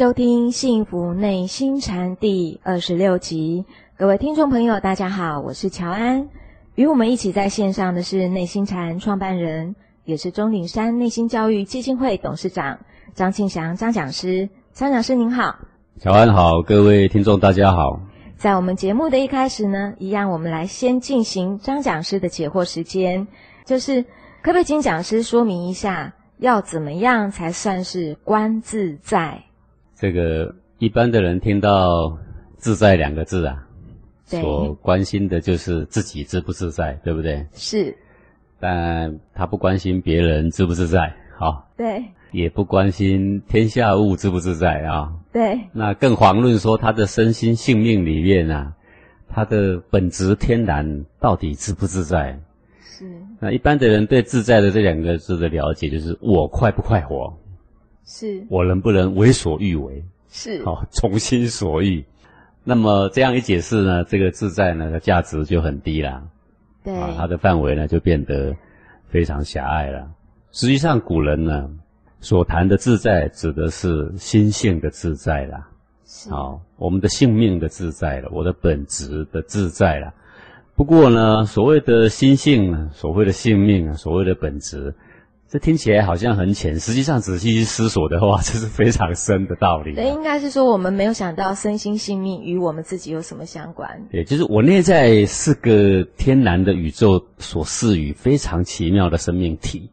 收听《幸福内心禅》第二十六集。各位听众朋友，大家好，我是乔安。与我们一起在线上的是内心禅创办人，也是钟岭山内心教育基金会董事长张庆祥张讲师。张讲师您好，乔安好，各位听众大家好。在我们节目的一开始呢，一样我们来先进行张讲师的解惑时间，就是可不可以请讲师说明一下？要怎么样才算是观自在？这个一般的人听到“自在”两个字啊，所关心的就是自己自不自在，对不对？是。但他不关心别人自不自在，好。对。也不关心天下物自不自在啊。对。那更遑论说他的身心性命里面啊，他的本质天然到底自不自在？是，那一般的人对“自在”的这两个字的了解，就是我快不快活，是。我能不能为所欲为，是。好从心所欲。那么这样一解释呢，这个自在呢的价值就很低了，对，啊它的范围呢就变得非常狭隘了。实际上，古人呢所谈的自在，指的是心性的自在啦，好，我们的性命的自在了，我的本质的自在了。不过呢，所谓的心性呢，所谓的性命啊，所谓的本质，这听起来好像很浅，实际上仔细去思索的话，这是非常深的道理。对，应该是说我们没有想到身心性命与我们自己有什么相关。对，就是我内在是个天然的宇宙所赐予非常奇妙的生命体，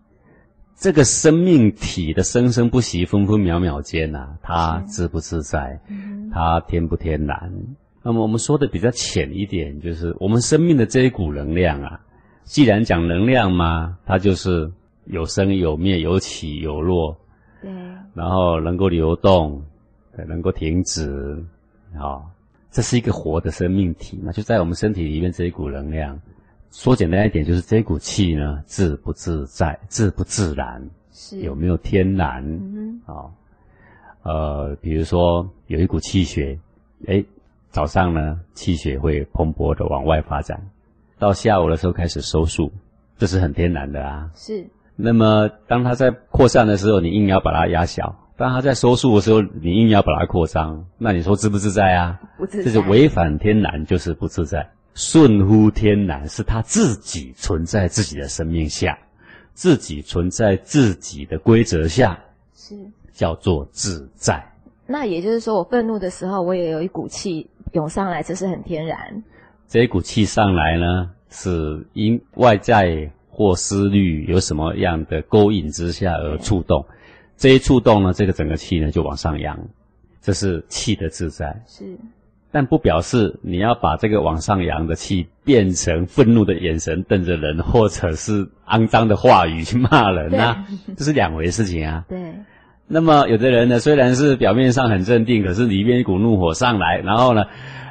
这个生命体的生生不息、分分秒秒间呐，它自不自在？它天不天然？那么我们说的比较浅一点，就是我们生命的这一股能量啊，既然讲能量嘛，它就是有生有灭，有起有落，对，然后能够流动，能够停止，好，这是一个活的生命体嘛，就在我们身体里面这一股能量。说简单一点，就是这股气呢，自不自在，自不自然，是有没有天然？嗯好，呃，比如说有一股气血，哎。早上呢，气血会蓬勃的往外发展，到下午的时候开始收束，这是很天然的啊。是。那么当它在扩散的时候，你硬要把它压小；当它在收束的时候，你硬要把它扩张。那你说自不自在啊？不自在。这是违反天然，就是不自在。顺乎天然，是它自己存在自己的生命下，自己存在自己的规则下，是叫做自在。那也就是说，我愤怒的时候，我也有一股气。涌上来，这是很天然。这一股气上来呢，是因外在或思虑有什么样的勾引之下而触动。这一触动呢，这个整个气呢就往上扬，这是气的自在。是，但不表示你要把这个往上扬的气变成愤怒的眼神瞪着人，或者是肮脏的话语去骂人啊，这是两回事情啊。对。那么有的人呢，虽然是表面上很镇定，可是里面一股怒火上来，然后呢，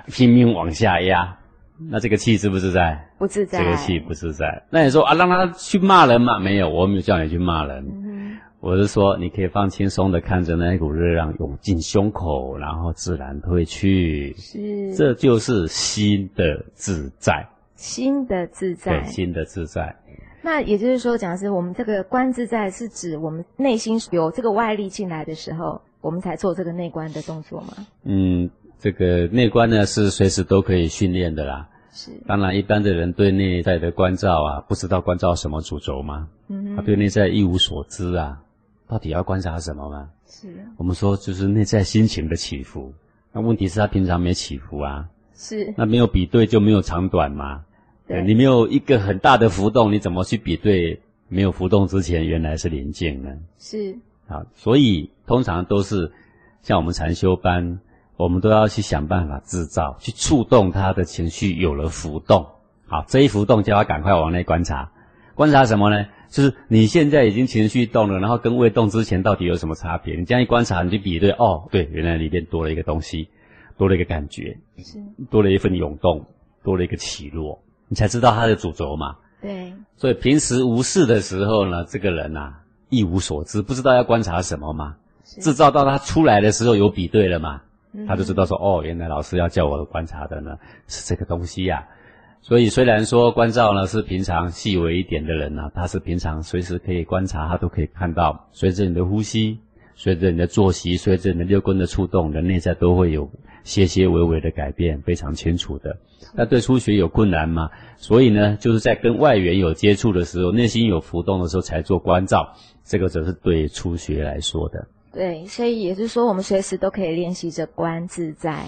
拼命往下压，那这个气自不自在？不自在。这个气不自在。那你说啊，让他去骂人嘛？没有，我没有叫你去骂人。嗯我是说，你可以放轻松的看着那一股热量涌进胸口，然后自然退去。是。这就是心的自在。心的自在。对，心的自在。那也就是说，讲的是我们这个观自在，是指我们内心有这个外力进来的时候，我们才做这个内观的动作吗？嗯，这个内观呢是随时都可以训练的啦。是。当然，一般的人对内在的关照啊，不知道关照什么主轴吗？嗯。他对内在一无所知啊，到底要观察什么吗？是。我们说就是内在心情的起伏，那问题是他平常没起伏啊。是。那没有比对就没有长短嘛。对你没有一个很大的浮动，你怎么去比对没有浮动之前原来是宁静呢？是啊，所以通常都是像我们禅修班，我们都要去想办法制造，去触动他的情绪有了浮动。好，这一浮动就要赶快往内观察，观察什么呢？就是你现在已经情绪动了，然后跟未动之前到底有什么差别？你这样一观察，你就比对，哦，对，原来里边多了一个东西，多了一个感觉，是多了一份涌动，多了一个起落。你才知道他的主轴嘛？对。所以平时无事的时候呢，这个人呐一无所知，不知道要观察什么嘛。制造到他出来的时候有比对了嘛？他就知道说哦，原来老师要叫我观察的呢是这个东西呀。所以虽然说关照呢是平常细微一点的人呢，他是平常随时可以观察，他都可以看到。随着你的呼吸，随着你的作息，随着你的六根的触动，你的内在都会有些些微微的改变，非常清楚的。那对初学有困难吗？所以呢，就是在跟外缘有接触的时候，内心有浮动的时候才做关照，这个则是对初学来说的。对，所以也就是说，我们随时都可以练习着观自在。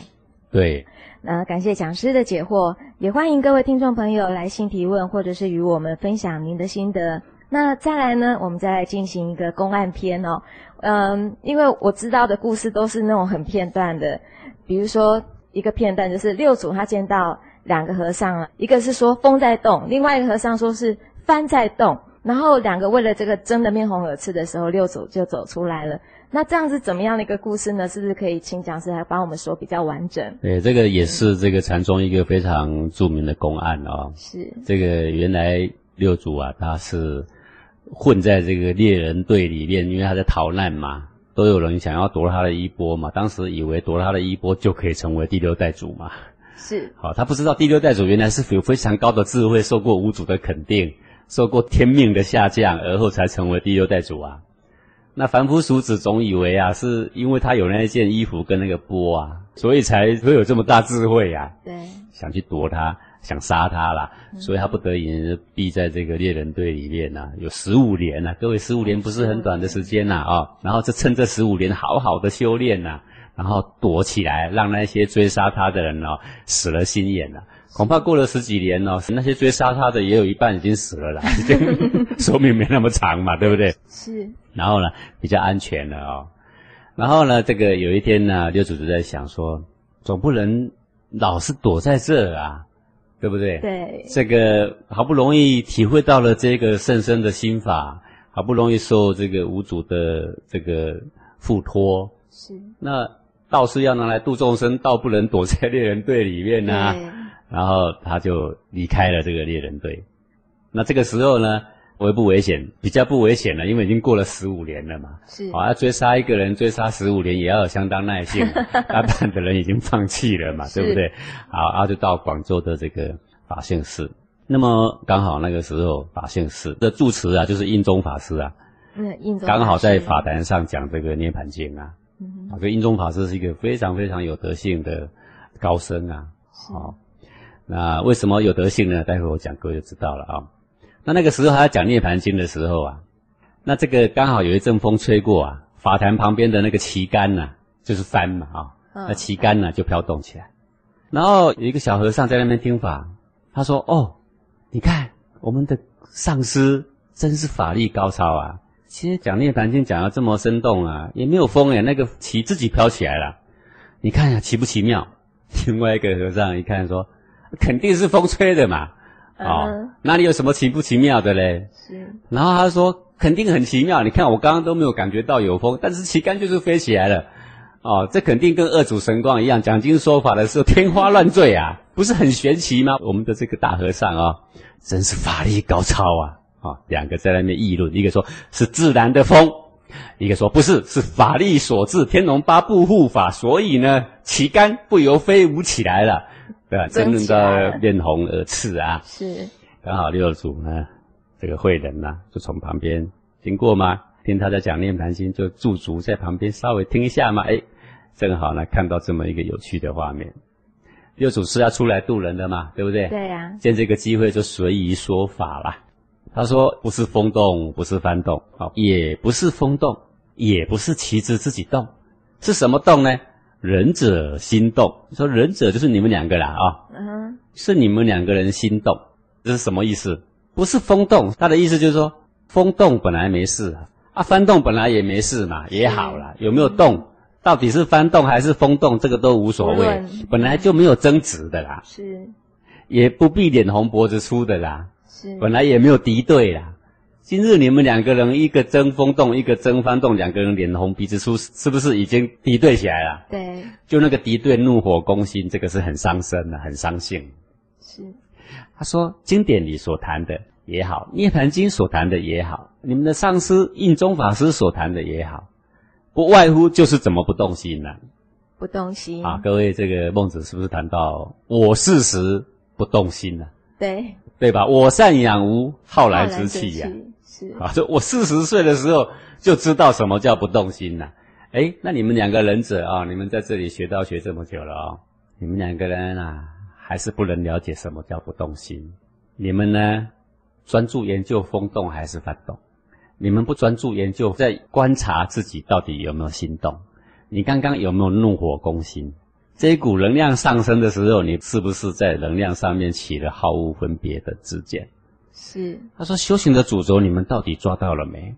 对，那感谢讲师的解惑，也欢迎各位听众朋友来信提问，或者是与我们分享您的心得。那再来呢，我们再来进行一个公案篇哦。嗯，因为我知道的故事都是那种很片段的，比如说一个片段就是六祖他见到两个和尚啊，一个是说风在动，另外一个和尚说是帆在动，然后两个为了这个争得面红耳赤的时候，六祖就走出来了。那这样是怎么样的一个故事呢？是不是可以请讲师来帮我们说比较完整？对，这个也是这个禅宗一个非常著名的公案哦。是这个原来六祖啊，他是混在这个猎人队里面，因为他在逃难嘛，都有人想要夺他的衣钵嘛。当时以为夺他的衣钵就可以成为第六代祖嘛。是，好，他不知道第六代祖原来是有非常高的智慧，受过五祖的肯定，受过天命的下降，而后才成为第六代祖啊。那凡夫俗子总以为啊，是因为他有那一件衣服跟那个钵啊，所以才会有这么大智慧啊。对，想去夺他，想杀他啦，所以他不得已逼在这个猎人队里面呐，有十五年呐。各位，十五年不是很短的时间呐啊。然后就趁这十五年好好的修炼呐，然后躲起来，让那些追杀他的人哦死了心眼了。恐怕过了十几年哦，那些追杀他的也有一半已经死了啦，寿命没那么长嘛，对不对？是。然后呢，比较安全了哦。然后呢，这个有一天呢，六祖就在想说，总不能老是躲在这啊，对不对？对。这个好不容易体会到了这个甚深的心法，好不容易受这个五祖的这个付托，是。那道士要拿来度众生，倒不能躲在猎人队里面呢。然后他就离开了这个猎人队。那这个时候呢？危不危险？比较不危险了，因为已经过了十五年了嘛。是，啊要追杀一个人，追杀十五年也要有相当耐性。大半的人已经放弃了嘛，对不对？好，然后就到广州的这个法性寺。那么刚好那个时候，法性寺的住持啊，就是印宗法师啊。嗯，印宗刚好在法坛上讲这个涅盘经啊。嗯。啊，这印宗法师是一个非常非常有德性的高僧啊。好，那为什么有德性呢？待会我讲，各位就知道了啊。那那个时候他讲《涅盘经》的时候啊，那这个刚好有一阵风吹过啊，法坛旁边的那个旗杆呐，就是帆嘛啊，那旗杆呢就飘动起来。然后有一个小和尚在那边听法，他说：“哦，你看我们的上师真是法力高超啊！其实讲《涅盘经》讲的这么生动啊，也没有风哎，那个旗自己飘起来了。你看呀，奇不奇妙？”另外一个和尚一看说：“ 肯定是风吹的嘛。”哦，哪里有什么奇不奇妙的嘞？是。然后他说肯定很奇妙，你看我刚刚都没有感觉到有风，但是旗杆就是飞起来了。哦，这肯定跟二祖神光一样，讲经说法的时候天花乱坠啊，不是很玄奇吗？我们的这个大和尚啊，真是法力高超啊！啊，两个在那边议论，一个说是自然的风，一个说不是，是法力所致，天龙八部护法，所以呢，旗杆不由飞舞起来了。对吧？争论到面红耳赤啊！是，刚好六祖呢，这个慧人呐，就从旁边经过嘛，听他在讲涅盘经，就驻足在旁边稍微听一下嘛。哎，正好呢，看到这么一个有趣的画面。六祖是要出来渡人的嘛，对不对？对呀。见这个机会就随意说法啦。他说：“不是风动，不是幡动，好，也不是风动，也不是旗子自己动，是什么动呢？”仁者心动，说仁者就是你们两个啦啊，嗯，是你们两个人心动，这是什么意思？不是风动，他的意思就是说，风动本来没事啊，翻动本来也没事嘛，也好了，有没有动？到底是翻动还是风动，这个都无所谓，本来就没有争执的啦，是，也不必脸红脖子粗的啦，是，本来也没有敌对啦。今日你们两个人，一个争风动，一个争翻动，两个人脸红鼻子粗，是不是已经敌对起来了？对，就那个敌对，怒火攻心，这个是很伤身的，很伤性。是，他说经典里所谈的也好，涅盘经所谈的也好，你们的上师印宗法师所谈的也好，不外乎就是怎么不动心呢？不动心啊！各位，这个孟子是不是谈到我事实不动心呢？对，对吧？我善养无好来之气呀。啊，就我四十岁的时候就知道什么叫不动心了。哎，那你们两个忍者啊，你们在这里学道学这么久了啊，你们两个人啊，还是不能了解什么叫不动心。你们呢，专注研究风动还是幡动？你们不专注研究，在观察自己到底有没有心动？你刚刚有没有怒火攻心？这一股能量上升的时候，你是不是在能量上面起了毫无分别的自见？是。他说：修行的主轴，你们到底抓到了没？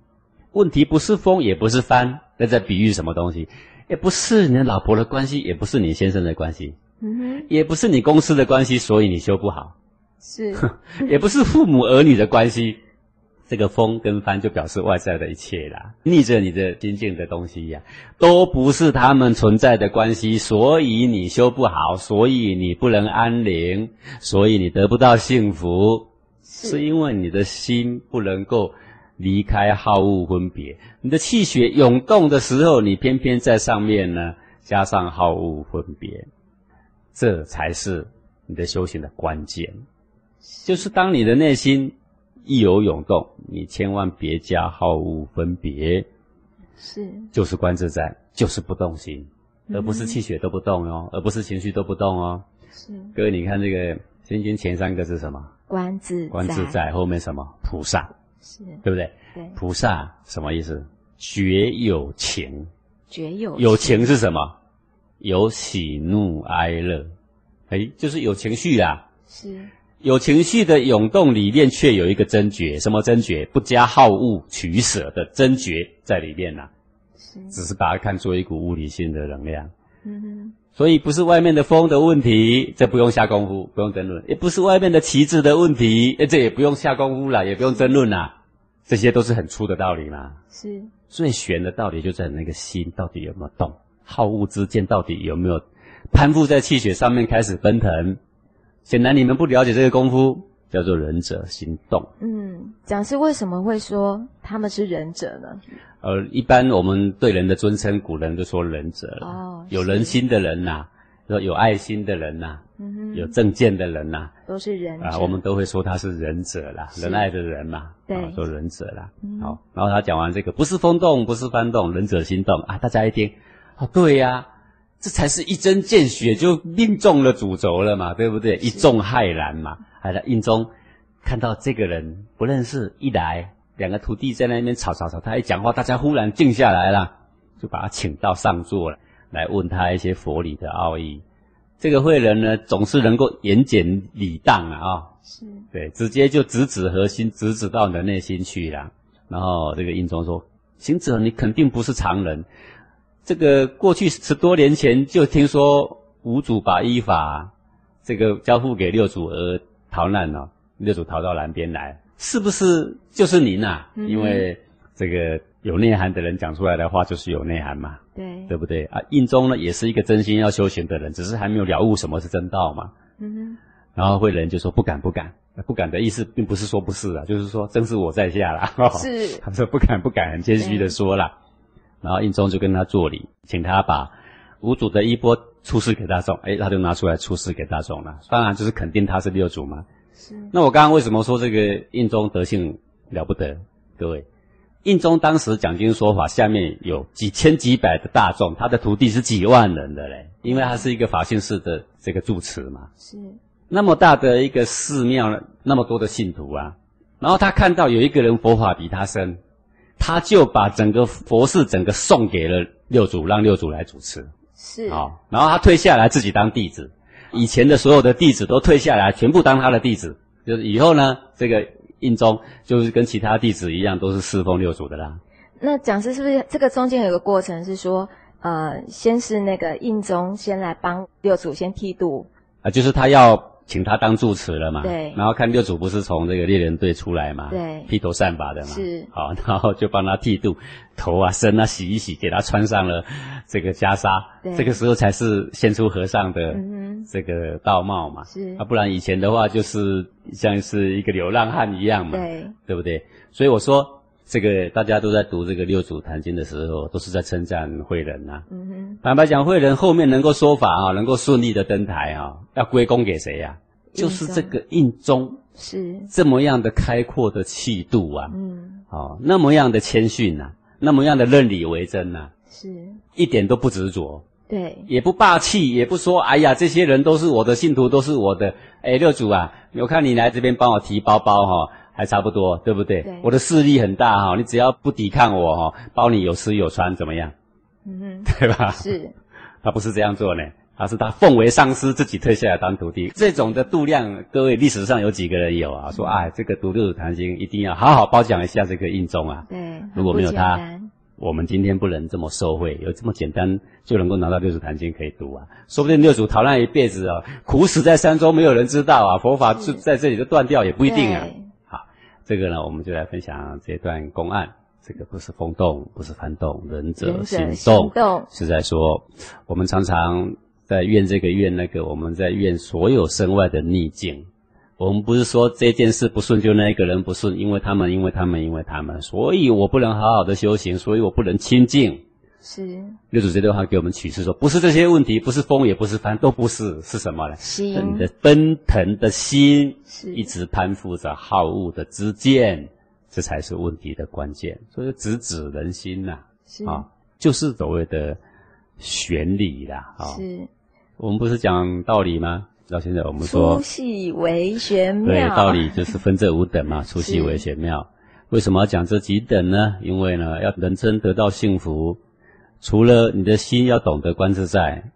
问题不是风，也不是帆，那在比喻什么东西？也不是你的老婆的关系，也不是你先生的关系，嗯哼，也不是你公司的关系，所以你修不好。是，也不是父母儿女的关系。这个风跟帆就表示外在的一切啦，逆着你的心境的东西呀，都不是他们存在的关系，所以你修不好，所以你不能安宁，所以你得不到幸福，是。因为你的心不能够离开好恶分别，你的气血涌动的时候，你偏偏在上面呢加上好恶分别，这才是你的修行的关键，就是当你的内心。一有涌动，你千万别加好恶分别，是，就是观自在，就是不动心，而不是气血都不动哦，而不是情绪都不动哦。是，各位，你看这个心经前三个是什么？观自观自在，后面什么？菩萨，是对不对？对，菩萨什么意思？绝有情，绝有有情是什么？有喜怒哀乐，哎，就是有情绪啦。是。有情绪的涌动里面，却有一个真觉，什么真觉？不加好恶取舍的真觉在里面呐。只是把它看作一股物理性的能量。嗯哼。所以不是外面的风的问题，这不用下功夫，不用争论；也不是外面的旗帜的问题，这也不用下功夫了，也不用争论啦。这些都是很粗的道理嘛。是。最玄的道理就在那个心到底有没有动，好恶之间到底有没有攀附在气血上面开始奔腾。显然你们不了解这个功夫，叫做忍者行动。嗯，讲师为什么会说他们是忍者呢？呃，一般我们对人的尊称，古人就说忍者了。哦，有人心的人呐，说有爱心的人呐，有正见的人呐，都是忍啊。我们都会说他是忍者啦，仁爱的人嘛，对，说忍者啦。好，然后他讲完这个，不是风动，不是幡动，忍者心动啊，大家一听，啊，对呀。这才是一针见血，就命中了主轴了嘛，对不对？一中骇然嘛。还在印中看到这个人不认识，一来两个徒弟在那边吵吵吵，他一讲话，大家忽然静下来了，就把他请到上座了，来问他一些佛理的奥义。这个慧人呢，总是能够言简理当啊，是对，直接就直指核心，直指到你的内心去了。然后这个印中说：“行者，你肯定不是常人。”这个过去十多年前就听说五祖把依法这个交付给六祖而逃难了，六祖逃到南边来，是不是就是您呐？因为这个有内涵的人讲出来的话就是有内涵嘛，对对不对啊？印宗呢也是一个真心要修行的人，只是还没有了悟什么是真道嘛。嗯哼。然后慧人就说不敢不敢，不敢的意思并不是说不是啊，就是说真是我在下啦。是。他说不敢不敢，很谦虚的说了。然后印宗就跟他作礼，请他把五祖的衣钵出示给大众。哎，他就拿出来出示给大众了。当然就是肯定他是六祖嘛。是。那我刚刚为什么说这个印宗德性了不得？各位，印宗当时讲经说法，下面有几千几百的大众，他的徒弟是几万人的嘞。因为他是一个法性寺的这个住持嘛。是。那么大的一个寺庙，那么多的信徒啊，然后他看到有一个人佛法比他深。他就把整个佛事整个送给了六祖，让六祖来主持。是啊，然后他退下来自己当弟子，以前的所有的弟子都退下来，全部当他的弟子。就是以后呢，这个印宗就是跟其他弟子一样，都是侍奉六祖的啦。那讲师是不是这个中间有个过程，是说呃，先是那个印宗先来帮六祖先剃度啊，就是他要。请他当住持了嘛？对。然后看六祖不是从这个猎人队出来嘛？对。披头散发的嘛。是。好，然后就帮他剃度，头啊、身啊洗一洗，给他穿上了这个袈裟。对。这个时候才是现出和尚的这个道貌嘛。是。啊，不然以前的话就是像是一个流浪汉一样嘛。对。对不对？所以我说。这个大家都在读这个六祖坛经的时候，都是在称赞慧人呐。嗯哼。坦白讲，慧人后面能够说法啊，能够顺利的登台啊，要归功给谁呀？就是这个印宗是这么样的开阔的气度啊，嗯哦，那么样的谦逊呐、那么样的认理为真呐、是一点都不执着，对也不霸气，也不说哎呀，这些人都是我的信徒，都是我的。哎，六祖啊，我看你来这边帮我提包包哈、还差不多，对不对？对我的势力很大哈、你只要不抵抗我哈、包你有吃有穿，怎么样？嗯对吧？是 他不是这样做呢，他是他奉为上师，自己退下来当徒弟。这种的度量，各位历史上有几个人有啊？说哎，这个独六祖坛经一定要好好褒奖一下这个印宗啊。对，如果没有他我们今天不能这么受惠，有这么简单就能够拿到六祖坛经可以读啊？说不定六祖逃难一辈子啊，苦死在山中，没有人知道啊，佛法就在这里就断掉，也不一定啊。这个呢，我们就来分享这段公案。这个不是风动，不是幡动，仁者仁者行行动，动是在说，我们常常在怨这个怨那个，我们在怨所有身外的逆境。我们不是说这件事不顺就那一个人不顺，因为他们，因为他们，因为他们，所以我不能好好的修行，所以我不能清净。是六祖这段话给我们启示说，不是这些问题，不是风，也不是帆，都不是，是什么呢？是心你的奔腾的心，是一直攀附着好恶的知见，这才是问题的关键。所以直指人心呐、是啊，就是所谓的玄理啦。啊，是我们不是讲道理吗？到现在我们说粗细为玄妙对，妙，道理就是分这五等嘛，粗细为玄妙。为什么要讲这几等呢？因为呢，要人生得到幸福，除了你的心要懂得观自在，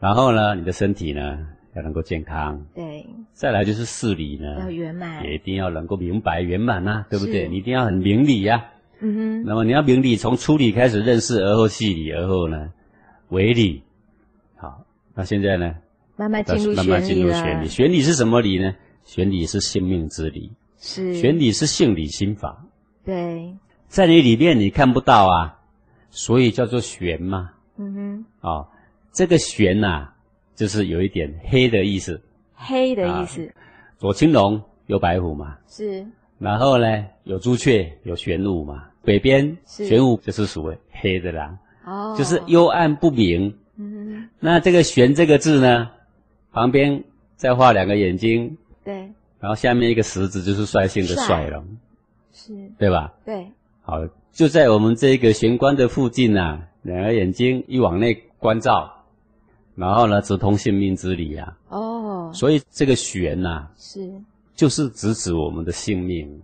然后呢，你的身体呢要能够健康，对。再来就是事理呢要，圆满，也一定要能够明白圆满呐，对不对？你一定要很明理呀、嗯哼。那么你要明理，从初理开始认识，而后细理，而后呢为理。好，那现在呢，慢慢进入慢慢玄理了，进入玄理。玄理是什么理呢？玄理是性命之理，是。玄理是性理心法，对，在你里面你看不到啊，所以叫做玄嘛。嗯哼，哦，这个玄呐、就是有一点黑的意思，黑的意思、左青龙，右白虎嘛。是。然后呢，有朱雀，有玄武嘛。北边玄武就是属于黑的啦，哦，就是幽暗不明。嗯哼。那这个“玄”这个字呢，旁边再画两个眼睛，对，然后下面一个十字，就是率性的率。率了，是，对吧？对，好，就在我们这个玄关的附近呐、两个眼睛一往内关照，然后呢，直通性命之理啊。哦，所以这个玄呐、是就是直指我们的性命，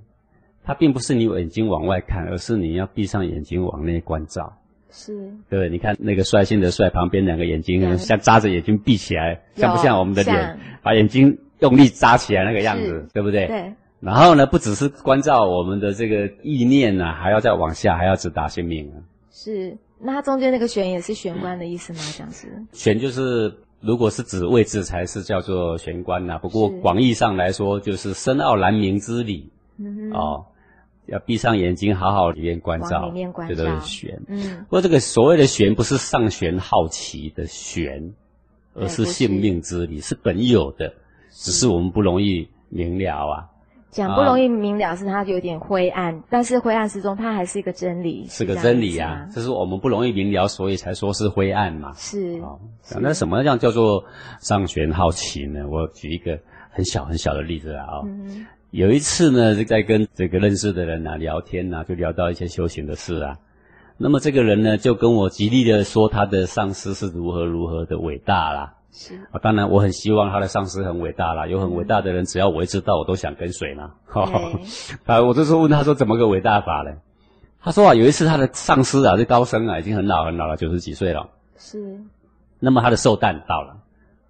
它并不是你眼睛往外看，而是你要闭上眼睛往内关照。是，对？你看那个率性的率，旁边两个眼睛像扎着眼睛闭起来，像不像我们的脸？把眼睛用力扎起来那个样子，对不对？对，然后呢，不只是关照我们的这个意念啊、还要再往下，还要直达性命啊。是。那它中间那个玄也是玄关的意思吗？讲师玄就是，如果是指位置，才是叫做玄关呐、不过是广义上来说，就是深奥难明之理、嗯哼，哦。要闭上眼睛，好好里面关照，往里面关照是玄。嗯，不过这个所谓的玄，不是上玄好奇的玄，而是性命之理，是本有的，只是我们不容易明了啊，讲不容易明了是它有点灰暗，但是灰暗之中它还是一个真理，是个真理啊子。吗这是我们不容易明了，所以才说是灰暗嘛。是哦，那什么样叫做上玄好奇呢？我举一个很小很小的例子啊、哦。嗯有一次呢，在跟这个认识的人啊聊天啊，就聊到一些修行的事啊。那么这个人呢，就跟我极力的说他的上师是如何如何的伟大啦。是。啊，当然我很希望他的上司很伟大啦，有很伟大的人，只要我一知道，我都想跟随嘛。对。啊，我这时候问他说怎么个伟大法呢？他说啊，有一次他的上司啊，这高僧啊，已经很老很老了，九十几岁了。是。那么他的寿诞到了，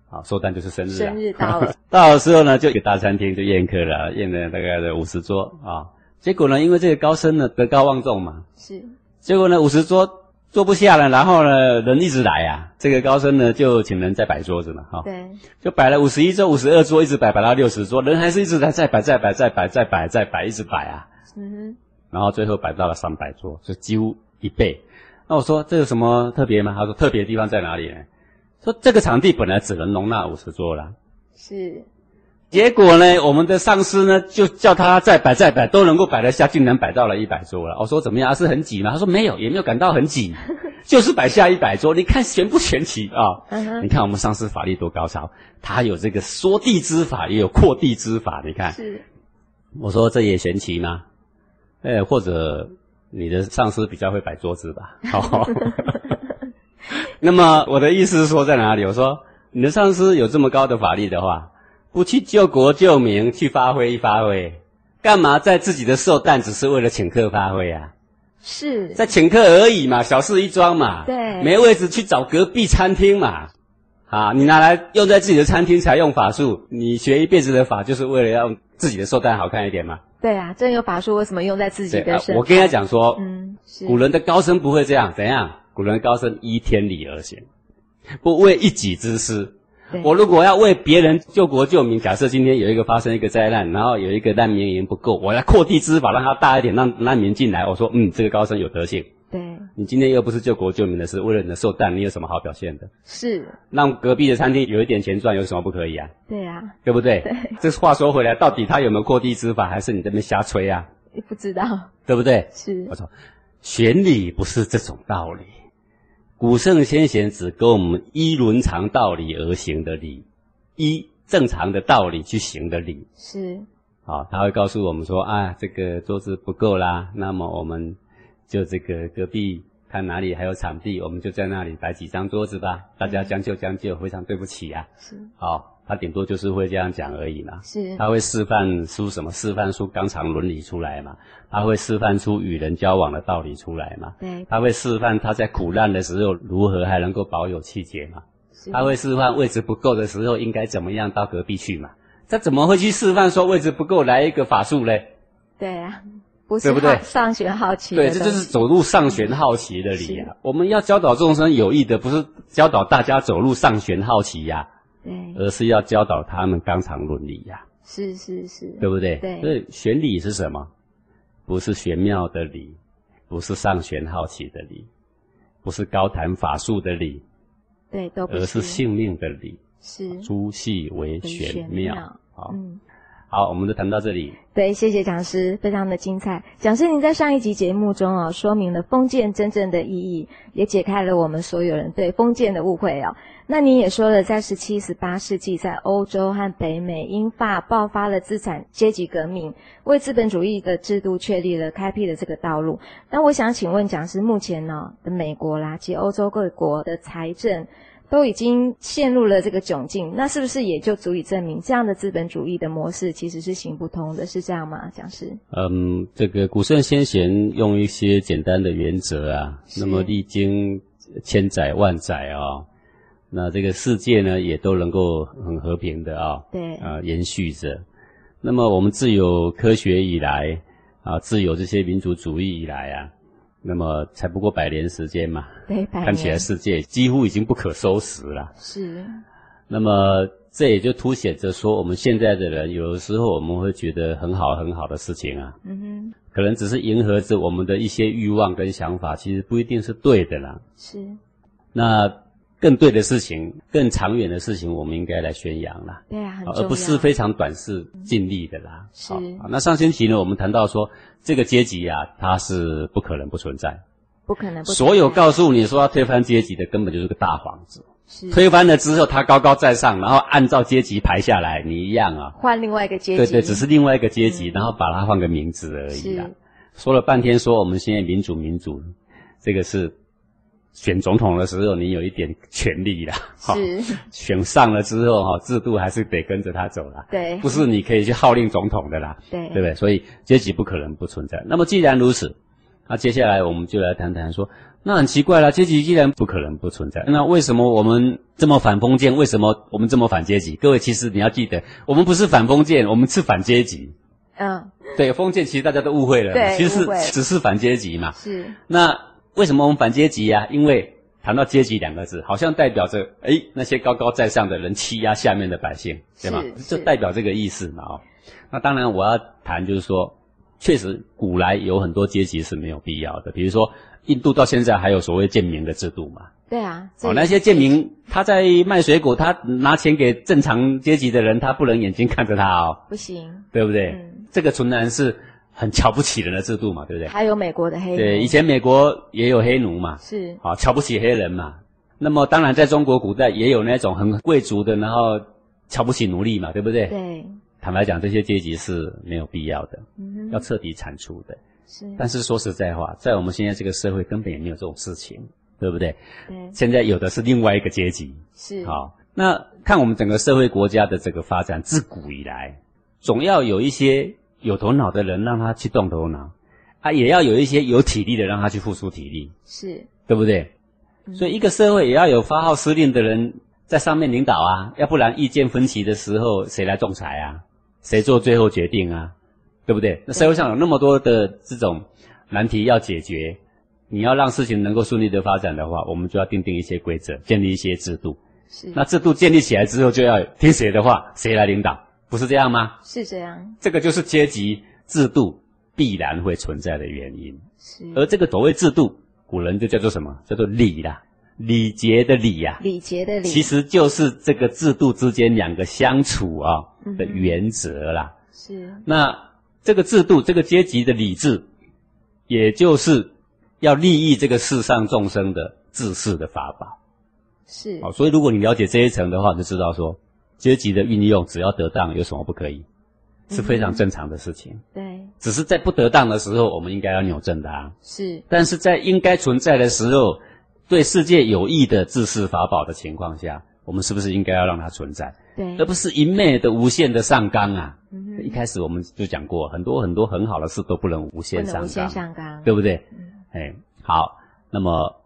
啊，寿诞就是生日、啊，生日到了，到了时候呢，就一个大餐厅就宴客了，宴了大概的五十桌啊。结果呢，因为这个高僧呢德高望重嘛，是。结果呢五十桌坐不下了，然后呢人一直来啊，这个高僧呢就请人再摆桌子嘛，哈、对就摆了五十一桌、五十二桌，一直摆摆到六十桌，人还是一直在在摆、在摆、在摆、在摆、在摆，一直摆啊。嗯哼然后最后摆到了三百桌，就几乎一倍。那我说这有什么特别吗？他说特别的地方在哪里呢？说这个场地本来只能容纳五十桌啦，是结果呢，我们的上司呢就叫他再摆再摆都能够摆得下，竟然摆到了一百桌了。我说怎么样？是很挤吗？他说没有，也没有感到很挤，就是摆下一百桌。你看全不全齐啊？你看我们上司法力多高超，他有这个缩地之法，也有扩地之法。你看，是我说这也玄奇吗？呃，或者你的上司比较会摆桌子吧？好。那么我的意思是说在哪里？我说你的上司有这么高的法力的话，不去救国救民，去发挥一发挥，干嘛在自己的寿诞只是为了请客发挥啊？是在请客而已嘛，小事一桩嘛。对没位置去找隔壁餐厅嘛。啊，你拿来用在自己的餐厅才用法术，你学一辈子的法就是为了让自己的寿诞好看一点嘛。对啊，真有法术为什么用在自己的身上？我跟他讲说，嗯，是古人的高僧不会这样，怎样？古人高僧依天理而行，不为一己之私。对我如果要为别人救国救民，假设今天有一个发生一个灾难，然后有一个难民营不够，我要扩地之法让它大一点，让难民进来。我说，嗯，这个高僧有德性。对你今天又不是救国救民的事，为了你的寿诞，你有什么好表现的？是，让隔壁的餐厅有一点钱赚，有什么不可以啊？对啊，对不对？这话说回来，到底他有没有扩地之法，还是你这边瞎吹啊？不知道对不对？是我说，玄理不是这种道理。古圣先贤只跟我们依伦常道理而行的理，依正常的道理去行的理。是啊，他会告诉我们说啊，这个桌子不够啦，那么我们就这个隔壁看哪里还有场地，我们就在那里摆几张桌子吧，大家将就将就，非常对不起啊。是好、他顶多就是会这样讲而已嘛。是他会示范出什么？示范出纲常伦理出来嘛？他会示范出与人交往的道理出来嘛？对他会示范他在苦难的时候如何还能够保有气节嘛？是他会示范位置不够的时候应该怎么样到隔壁去嘛？他怎么会去示范说位置不够来一个法术嘞？对啊，不是对不对 上学好奇的对，这就是走入上旋好奇的理啊！我们要教导众生有益的，不是教导大家走入上旋好奇呀、对而是要教导他们纲常伦理呀、是是是，对不对？对所以玄理是什么？不是玄妙的理，不是上玄好奇的理，不是高谈法术的理，对都不而是性命的理。是诸系为为玄玄妙妙。好，嗯。好，我们就谈到这里。对，谢谢讲师，非常的精彩。讲师您在上一集节目中哦，说明了封建真正的意义，也解开了我们所有人对封建的误会哦。那您也说了，在十七、十八世纪，在欧洲和北美，英法爆发了资产阶级革命，为资本主义的制度确立了、开辟了这个道路。那我想请问讲师，目前呢的美国啦及欧洲各国的财政。都已经陷入了这个窘境，那是不是也就足以证明这样的资本主义的模式其实是行不通的？是这样吗，讲师？嗯，这个古圣先贤用一些简单的原则啊，那么历经千载万载啊、那这个世界呢也都能够很和平的啊、对，呃延续着。那么我们自有科学以来啊，自有这些民族主义以来啊，那么才不过百年时间嘛，对，百看起来世界几乎已经不可收拾了。是。那么这也就凸显着说，我们现在的人有的时候我们会觉得很好很好的事情啊，嗯哼，可能只是迎合着我们的一些欲望跟想法，其实不一定是对的啦。是。那更对的事情、更长远的事情，我们应该来宣扬啦。对啊，而不是非常短视尽力的啦。是好啊那上星期呢，我们谈到说，这个阶级啊，它是不可能不存在。不可能不所有告诉你说要推翻阶级的，根本就是个大幌子。是推翻了之后，他高高在上，然后按照阶级排下来，你一样啊。换另外一个阶级，对对，只是另外一个阶级，然后把它换个名字而已啦是。说了半天，说我们现在民主民主，这个是选总统的时候你有一点权利啦。哈是，选上了之后哈，制度还是得跟着他走啦。对，不是你可以去号令总统的啦，对对不对？所以阶级不可能不存在。那么既然如此，那接下来我们就来谈谈说，那很奇怪了，阶级既然不可能不存在，那为什么我们这么反封建？为什么我们这么反阶级？各位，其实你要记得，我们不是反封建，我们是反阶级。嗯，对，封建其实大家都误会了，对其实只是反阶级嘛。是那为什么我们反阶级呀、因为谈到阶级两个字，好像代表着哎那些高高在上的人欺压下面的百姓，对吗？是就代表这个意思嘛哦。那当然我要谈就是说，确实古来有很多阶级是没有必要的，比如说印度到现在还有所谓贱民的制度嘛，对啊，哦，那些贱民他在卖水果，他拿钱给正常阶级的人，他不能眼睛看着他哦，不行，对不对？嗯，这个纯然是很瞧不起人的制度嘛，对不对？还有美国的黑奴，对，以前美国也有黑奴嘛，是啊，瞧不起黑人嘛。那么当然，在中国古代也有那种很贵族的，然后瞧不起奴隶嘛，对不对？对，坦白讲，这些阶级是没有必要的，嗯哼，要彻底铲除的。是，但是说实在话，在我们现在这个社会，根本也没有这种事情，对不对？对，现在有的是另外一个阶级。是，好，那看我们整个社会国家的这个发展，自古以来，总要有一些有头脑的人让他去动头脑，啊，也要有一些有体力的让他去付出体力，是，对不对？嗯所以一个社会也要有发号施令的人在上面领导啊，要不然意见分歧的时候，谁来仲裁啊？谁做最后决定啊？对不对？那社会上有那么多的这种难题要解决，你要让事情能够顺利的发展的话，我们就要定定一些规则，建立一些制度。是，那制度建立起来之后，就要听谁的话，谁来领导，不是这样吗？是这样，这个就是阶级制度必然会存在的原因。是，而这个所谓制度，古人就叫做什么？叫做礼啦，礼节的礼呀、礼节的礼，其实就是这个制度之间两个相处啊、嗯的原则啦。是，那这个制度，这个阶级的礼制，也就是要利益这个世上众生的治世的法宝。是，好，所以如果你了解这一层的话，你就知道说，阶级的运用只要得当，有什么不可以？是非常正常的事情。对，只是在不得当的时候，我们应该要扭正它。是，但是在应该存在的时候，对世界有益的治世法宝的情况下，我们是不是应该要让它存在，对，而不是一昧的无限的上纲啊？一开始我们就讲过，很多很多很好的事都不能无限上能无限纲，上纲，对不对？嗯哎，好，那么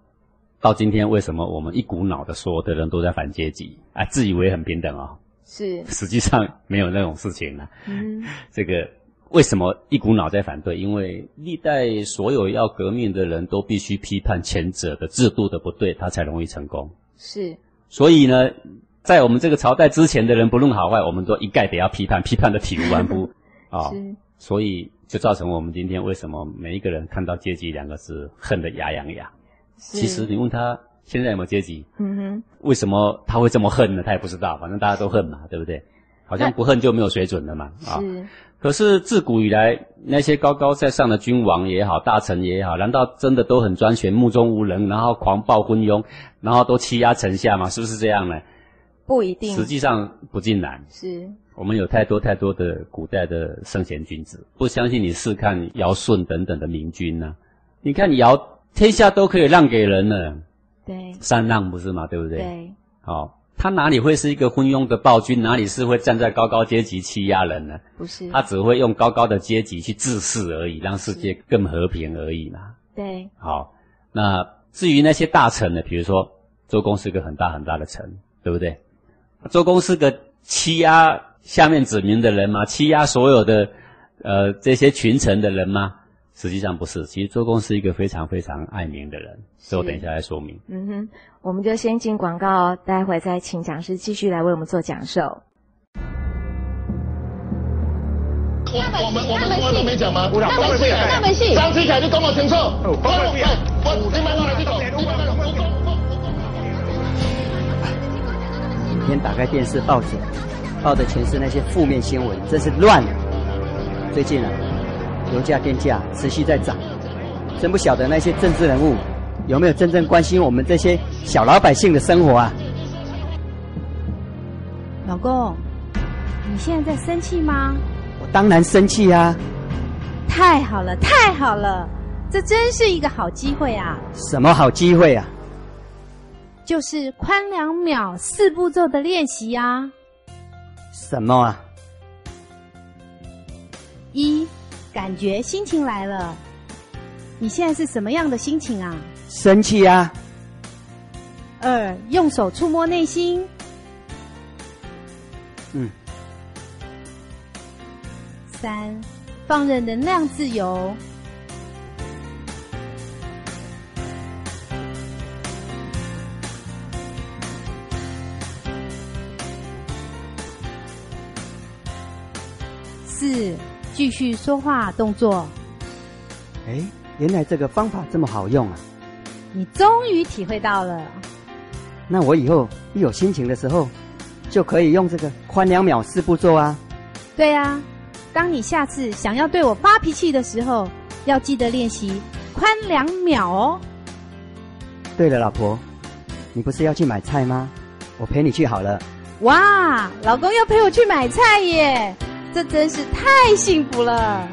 到今天，为什么我们一股脑的所有的人都在反阶级啊？自以为很平等哦，是，实际上没有那种事情了、嗯哼，这个为什么一股脑在反对？因为历代所有要革命的人都必须批判前者的制度的不对，他才容易成功。是，所以呢，在我们这个朝代之前的人，不论好坏，我们都一概得要批判，批判的体无完肤啊、是，所以就造成我们今天为什么每一个人看到阶级两个字恨得牙痒痒。是其实你问他现在有没有阶级，嗯哼，为什么他会这么恨呢？他也不知道，反正大家都恨嘛，对不对？好像不恨就没有水准了嘛，啊、是，可是自古以来，那些高高在上的君王也好，大臣也好，难道真的都很专权、目中无人，然后狂暴昏庸，然后都欺压臣下吗？是不是这样呢？不一定实际上不尽然。是，我们有太多太多的古代的圣贤君子，不相信你试看尧舜等等的明君呢、你看尧天下都可以让给人了，对，三让不是嘛？对不对？对，好、他哪里会是一个昏庸的暴君？哪里是会站在高高阶级欺压人呢？不是，他只会用高高的阶级去治世而已，让世界更和平而已嘛。对，好，那至于那些大臣呢？比如说周公是个很大很大的臣，对不对？周公是个欺压下面子民的人吗？欺压所有的呃这些群臣的人吗？实际上不是，其实周公是一个非常非常爱民的人，所以我等一下来说明。嗯哼，我们就先进广告，待会再请讲师继续来为我们做讲授。我我们我们从来都没讲吗？那么细那么细张启凯，你讲我清楚。哦我我我，你买我来，你买我来我讲。每天打开电视、报纸，报的全是那些负面新闻，真是乱了。最近啊，油价、电价持续在涨，真不晓得那些政治人物有没有真正关心我们这些小老百姓的生活啊？老公，你现在在生气吗？我当然生气啊！太好了，太好了，这真是一个好机会啊！什么好机会啊？就是宽两秒四步骤的练习啊。什么啊？一，感觉心情来了，你现在是什么样的心情啊？生气啊！二，用手触摸内心。嗯，三，放任能量自由。四，继续说话动作。哎，原来这个方法这么好用啊！你终于体会到了。那我以后一有心情的时候，就可以用这个宽两秒四步骤啊。对啊，当你下次想要对我发脾气的时候，要记得练习宽两秒哦。对了，老婆，你不是要去买菜吗？我陪你去好了。哇，老公要陪我去买菜耶，这真是太幸福了。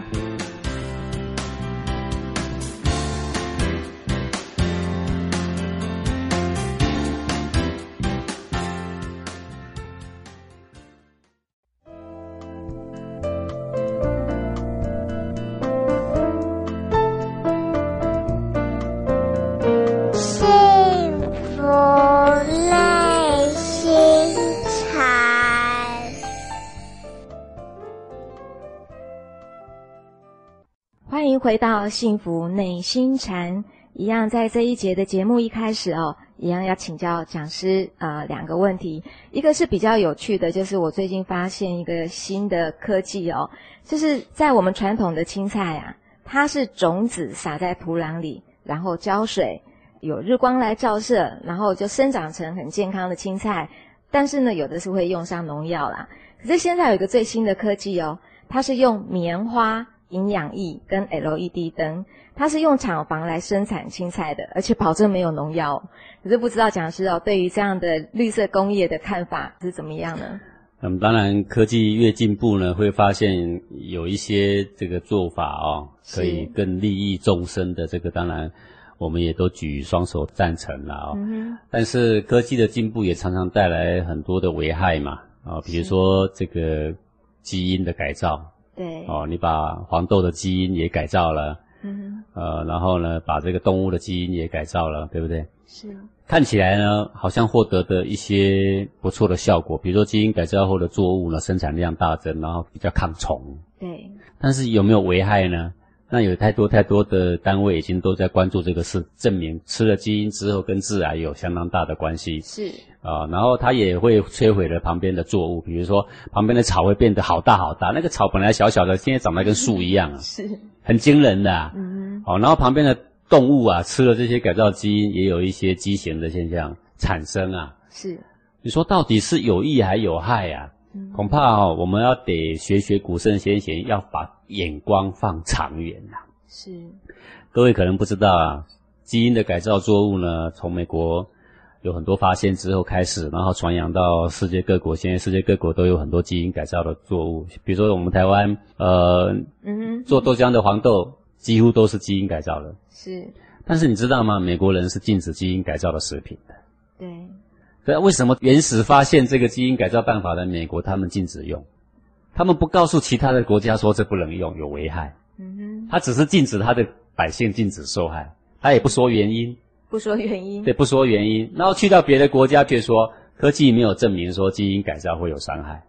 回到幸福内心禅。一样在这一节的节目一开始哦，一样要请教讲师呃两个问题，一个是比较有趣的，就是我最近发现一个新的科技哦，就是在我们传统的青菜啊，它是种子撒在土壤里，然后浇水，有日光来照射，然后就生长成很健康的青菜。但是呢，有的是会用上农药啦。可是现在有一个最新的科技哦，它是用棉花、营养液跟 LED 灯，它是用厂房来生产青菜的，而且保证没有农药。可是不知道讲师哦，对于这样的绿色工业的看法是怎么样呢？那么当然，科技越进步呢，会发现有一些这个做法哦，可以更利益众生的。这个当然，我们也都举双手赞成了哦。嗯但是科技的进步也常常带来很多的危害嘛，啊、比如说这个基因的改造哼，对，哦，你把黄豆的基因也改造了，嗯呃，然后呢，把这个动物的基因也改造了，对不对？是，看起来呢，好像获得的一些不错的效果，比如说基因改造后的作物呢，生产量大增，然后比较抗虫。对，但是有没有危害呢？那有太多太多的单位已经都在关注这个事，证明吃了基因之后跟致癌有相当大的关系是，啊、然后它也会摧毁了旁边的作物，比如说旁边的草会变得好大好大，那个草本来小小的，现在长得跟树一样啊，是，很惊人的、啊。嗯好，然后旁边的动物啊，吃了这些改造基因，也有一些畸形的现象产生啊。是，你说到底是有益还有害啊？嗯恐怕哦，我们要得学学古圣先贤，要把眼光放长远啊。是，各位可能不知道啊，基因的改造作物呢，从美国有很多发现之后开始，然后传扬到世界各国。现在世界各国都有很多基因改造的作物，比如说我们台湾，呃，嗯哼，做豆浆的黄豆几乎都是基因改造的。是，但是你知道吗？美国人是禁止基因改造的食品的。对，对啊，为什么原始发现这个基因改造办法的美国，他们禁止用？他们不告诉其他的国家说这不能用，有危害。嗯哼，他只是禁止他的百姓禁止受害，他也不说原因，不说原因，对，不说原因。然后去到别的国家却说科技没有证明说基因改造会有伤害，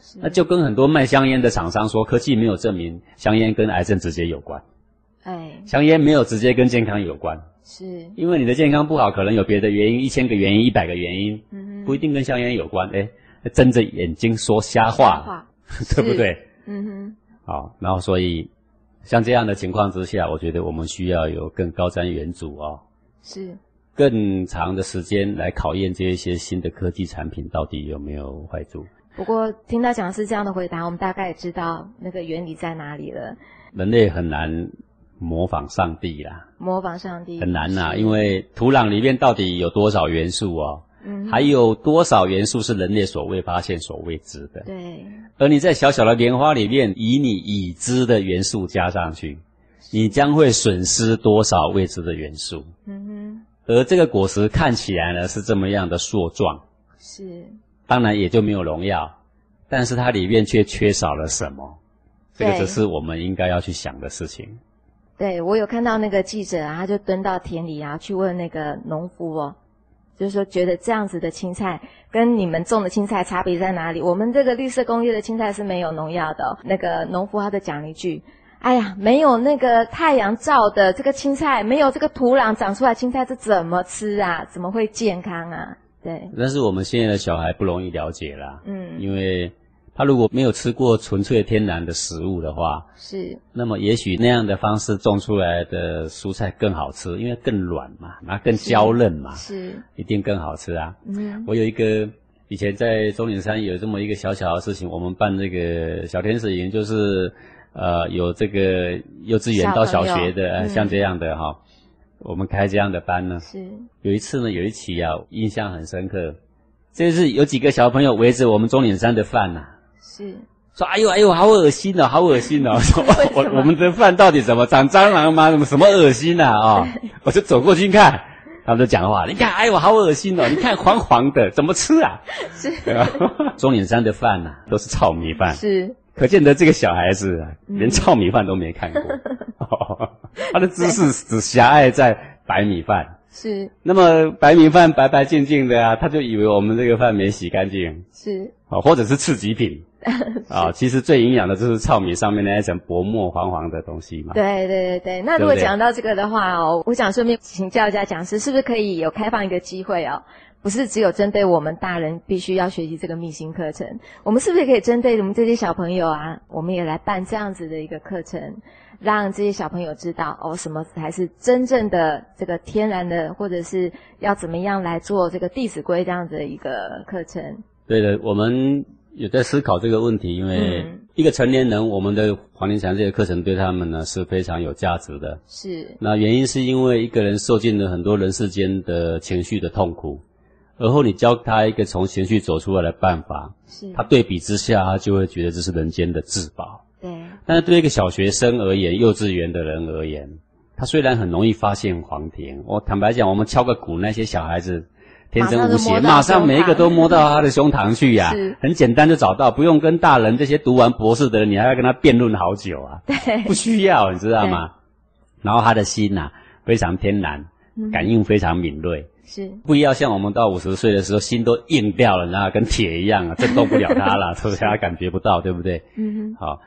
是。那就跟很多卖香烟的厂商说科技没有证明香烟跟癌症直接有关，哎，香烟没有直接跟健康有关，是，因为你的健康不好，可能有别的原因，一千个原因，一百个原因，嗯哼，不一定跟香烟有关。哎，睁着眼睛说瞎话，话，对不对？嗯哼，好，然后所以像这样的情况之下，我觉得我们需要有更高瞻远瞩哦，是，更长的时间来考验这一些新的科技产品到底有没有坏处。不过听到讲师这样的回答，我们大概也知道那个原理在哪里了。人类很难模仿上帝啦，模仿上帝很难呐、是因为土壤里面到底有多少元素哦？嗯还有多少元素是人类所未发现、所未知的？对，而你在小小的莲花里面，以你已知的元素加上去，你将会损失多少未知的元素？嗯哼，而这个果实看起来呢是这么样的硕壮，是，当然也就没有荣耀，但是它里面却缺少了什么？这个只是我们应该要去想的事情。对我有看到那个记者啊，他就蹲到田里啊，去问那个农夫哦，就是说觉得这样子的青菜跟你们种的青菜差别在哪里？我们这个绿色工业的青菜是没有农药的哦、那个农夫他就讲了一句：“哎呀，没有那个太阳照的这个青菜，没有这个土壤长出来青菜，这怎么吃啊？怎么会健康啊？”对，但是我们现在的小孩不容易了解啦，嗯，因为他如果没有吃过纯粹天然的食物的话，是。那么也许那样的方式种出来的蔬菜更好吃，因为更软嘛，然后更娇嫩嘛，是，一定更好吃啊。嗯。我有一个以前在中岭山有这么一个小小的事情，我们办这个小天使营，就是呃有这个幼稚园到小学的，像这样的哈、我们开这样的班呢。是。有一次呢，有一期啊，印象很深刻，这是有几个小朋友围着我们中岭山的饭呐、是，说哎呦哎呦，好恶心哦，好恶心哦！说我我们的饭到底怎么长蟑螂吗？什么什么恶心啊啊、我就走过去看，他们就讲话，你看，哎呦，好恶心哦！你看黄黄的，怎么吃啊？是？中岭山的饭呐、都是糙米饭，是可见得这个小孩子连糙米饭都没看过，他的知识只狭隘在白米饭。是那么白米饭白白净净的啊，他就以为我们这个饭没洗干净是，啊，或者是次级品 啊。其实最营养的就是糙米上面那一层薄膜黄黄的东西嘛。对对对对。那如果讲到这个的话哦，我想顺便请教一下讲师，是不是可以有开放一个机会哦？不是只有针对我们大人必须要学习这个密心课程，我们是不是也可以针对我们这些小朋友啊，我们也来办这样子的一个课程，让这些小朋友知道哦，什么才是真正的这个天然的，或者是要怎么样来做这个《弟子规》这样子的一个课程。对的，我们有在思考这个问题，因为嗯一个成年人，我们的黄庭禅这个课程对他们呢是非常有价值的。是那原因是因为一个人受尽了很多人世间的情绪的痛苦，而后你教他一个从情绪走出来的办法，是，他对比之下，他就会觉得这是人间的至宝。对但是对一个小学生而言，幼稚园的人而言，他虽然很容易发现黄庭，我坦白讲，我们敲个鼓，那些小孩子天真无邪，马上每一个都摸到他的胸膛去呀、是很简单就找到，不用跟大人这些读完博士的人，你还要跟他辩论好久啊，对不需要，你知道吗？然后他的心呐、非常天然，嗯感应非常敏锐。是不要像我们到五十岁的时候，心都硬掉了，然后跟铁一样啊，震动不了它了，所以他感觉不到，对不对？嗯好，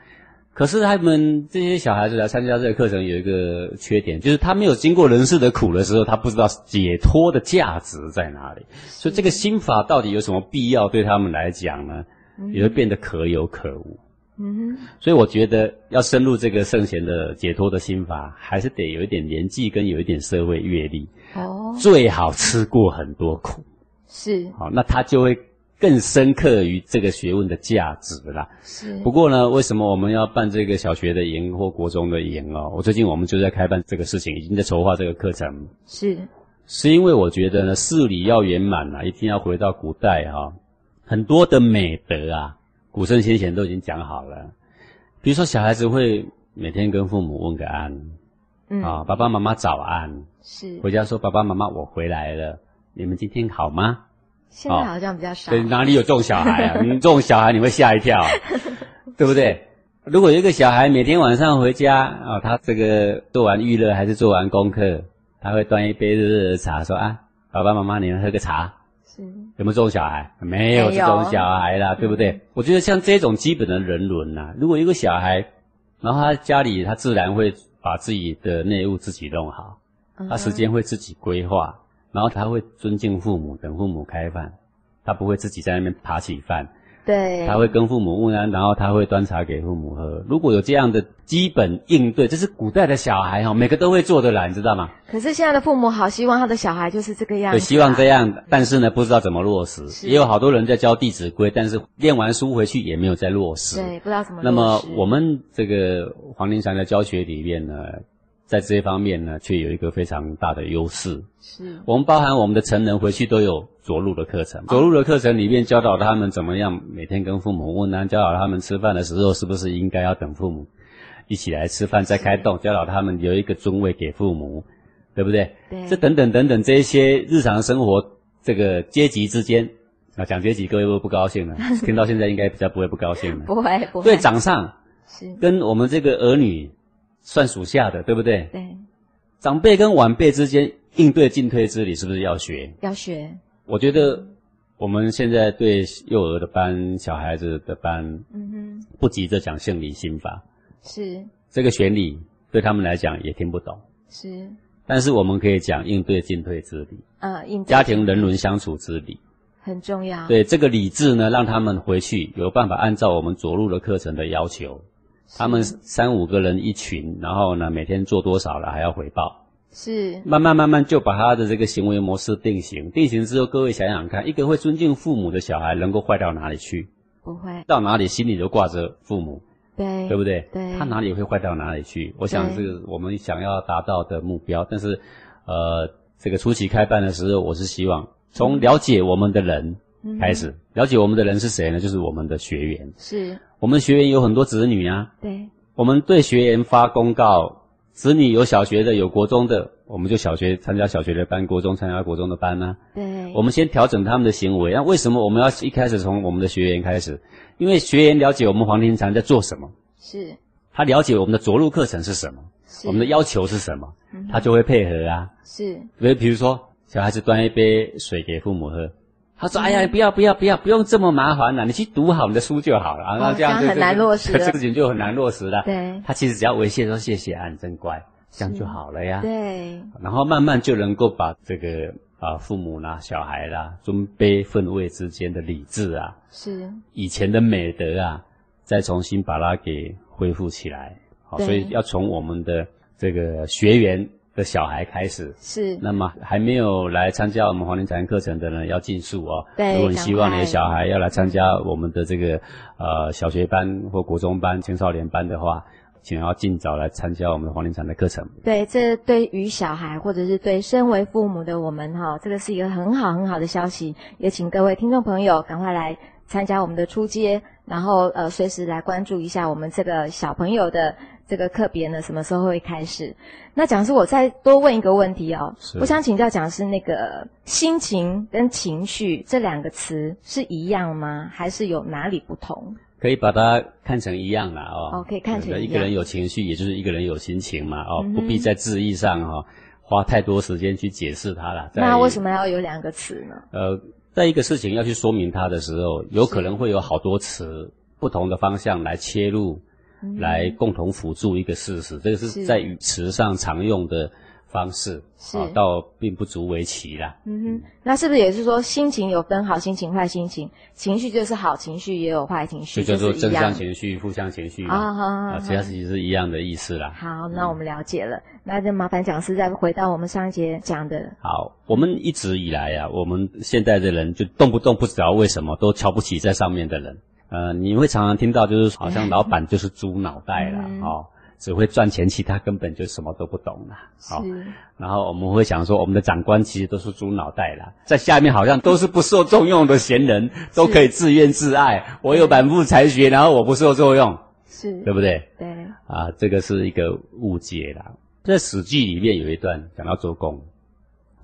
可是他们这些小孩子来参加这个课程有一个缺点，就是他没有经过人世的苦的时候，他不知道解脱的价值在哪里。所以这个心法到底有什么必要对他们来讲呢？也会变得可有可无。嗯哼所以我觉得要深入这个圣贤的解脱的心法，还是得有一点年纪跟有一点社会阅历，哦最好吃过很多苦。是好，那他就会更深刻于这个学问的价值啦。是不过呢，为什么我们要办这个小学的营或国中的营哦？我最近我们就在开办这个事情，已经在筹划这个课程，是是因为我觉得呢，事理要圆满啊，一定要回到古代哈、很多的美德啊，古圣先贤都已经讲好了。比如说，小孩子会每天跟父母问个安嗯啊，爸爸妈妈早安，是回家说爸爸妈妈我回来了，你们今天好吗？现在好像比较少对，哪里有这种小孩啊？你这种小孩你会吓一跳、啊，对不对？如果有一个小孩每天晚上回家啊、他这个做完娱乐还是做完功课，他会端一杯热热的茶，说啊，爸爸妈妈你们喝个茶。是有没有这种小孩？没有这种小孩啦，对不对？我觉得像这种基本的人伦呐、如果一个小孩，然后他家里他自然会把自己的内务自己弄好，嗯他时间会自己规划，然后他会尊敬父母，等父母开饭，他不会自己在那边扒起饭，对他会跟父母问安，然后他会端茶给父母喝。如果有这样的基本应对，这是古代的小孩哈，每个都会做的来，你知道吗？可是现在的父母好希望他的小孩就是这个样子、啊，对，希望这样，但是呢，不知道怎么落实。也有好多人在教《弟子规》，但是念完书回去也没有再落实。对，不知道怎么落实。那么我们这个黄庭禅的教学里面呢，在这一方面呢，却有一个非常大的优势。是我们包含我们的成人回去都有着陆的课程，着陆的课程里面教导他们怎么样每天跟父母问安，教导他们吃饭的时候是不是应该要等父母一起来吃饭再开动，教导他们有一个尊位给父母，对不对？对这等等等等这一些日常生活这个阶级之间啊，讲阶级各位会不不高兴了？听到现在应该比较不会不高兴了。不会不会对长上是跟我们这个儿女算属下的，对不对？对长辈跟晚辈之间应对进退之礼是不是要学？要学我觉得我们现在对幼儿的班、小孩子的班，嗯哼不急着讲圣理心法，是这个玄理对他们来讲也听不懂。是但是我们可以讲应对进退之理，呃应对家庭人伦相处之理。很重要。，对这个理智呢，让他们回去有办法按照我们着陆的课程的要求，他们三五个人一群，然后呢每天做多少了还要回报，是慢慢慢慢就把他的这个行为模式定型。定型之后，各位想想看，一个会尊敬父母的小孩能够坏到哪里去？不会，到哪里心里都挂着父母，对对不对？对他哪里会坏到哪里去？我想对这个我们想要达到的目标，但是呃，这个初期开办的时候，我是希望从了解我们的人嗯开始，了解我们的人是谁呢？就是我们的学员。是，我们学员有很多子女啊，对，我们对学员发公告，子女有小学的，有国中的，我们就小学参加小学的班，国中参加国中的班呢、对，我们先调整他们的行为。那为什么我们要一开始从我们的学员开始？因为学员了解我们黄庭禅在做什么，是。他了解我们的着陆课程是什么，是。我们的要求是什么，嗯他就会配合啊。是。比如比如说，小孩子端一杯水给父母喝。他说：“哎呀，不要不要不要，不用这么麻烦了，你去读好你的书就好了。”啊，那这样就哦很难落实了 这个事情就很难落实了。对他其实只要微信说谢谢啊，你真乖，这样就好了呀。对，然后慢慢就能够把这个啊父母啦、小孩啦、尊卑分位之间的理智啊，是以前的美德啊，再重新把它给恢复起来。好，对所以要从我们的这个学员的小孩开始。是，那么还没有来参加我们黄庭禅课程的呢，要尽速哦。对如果你希望你的小孩要来参加我们的这个呃小学班或国中班、青少年班的话，请要尽早来参加我们的黄庭禅的课程。对，这对于小孩或者是对身为父母的我们哈，这个是一个很好很好的消息，也请各位听众朋友赶快来参加我们的初阶，然后呃随时来关注一下我们这个小朋友的这个课别呢什么时候会开始。那讲师，我再多问一个问题哦，是我想请教讲师，那个心情跟情绪这两个词是一样吗？还是有哪里不同？可以把它看成一样啦哦。哦可以看成一样对一个人有情绪，也就是一个人有心情嘛哦，嗯不必在字义上哈、哦、花太多时间去解释它了。那为什么要有两个词呢？呃，在一个事情要去说明它的时候，有可能会有好多词不同的方向来切入，嗯来共同辅助一个事实。这个是是在语词上常用的方式，是啊，倒并不足为奇啦。嗯哼，那是不是也是说心情有分好心情、坏心情？情绪就是好情绪，也有坏情绪，就叫做正向情绪、负向情绪。啊啊，其他事情是一样的意思啦。好，那我们了解了。那就麻烦讲师再回到我们上一节讲的，好，我们一直以来啊，我们现在的人就动不动不知道为什么都瞧不起在上面的人。呃，你会常常听到，就是好像老板就是猪脑袋啦，嗯哦，只会赚钱，其他根本就什么都不懂啦。好、是然后我们会想说，我们的长官其实都是猪脑袋啦，在下面好像都是不受重用的闲人，都可以自怨自艾。我有满腹才学，然后我不受重用，是，对不对？对，啊，这个是一个误解啦。在《史记》里面有一段讲到周公，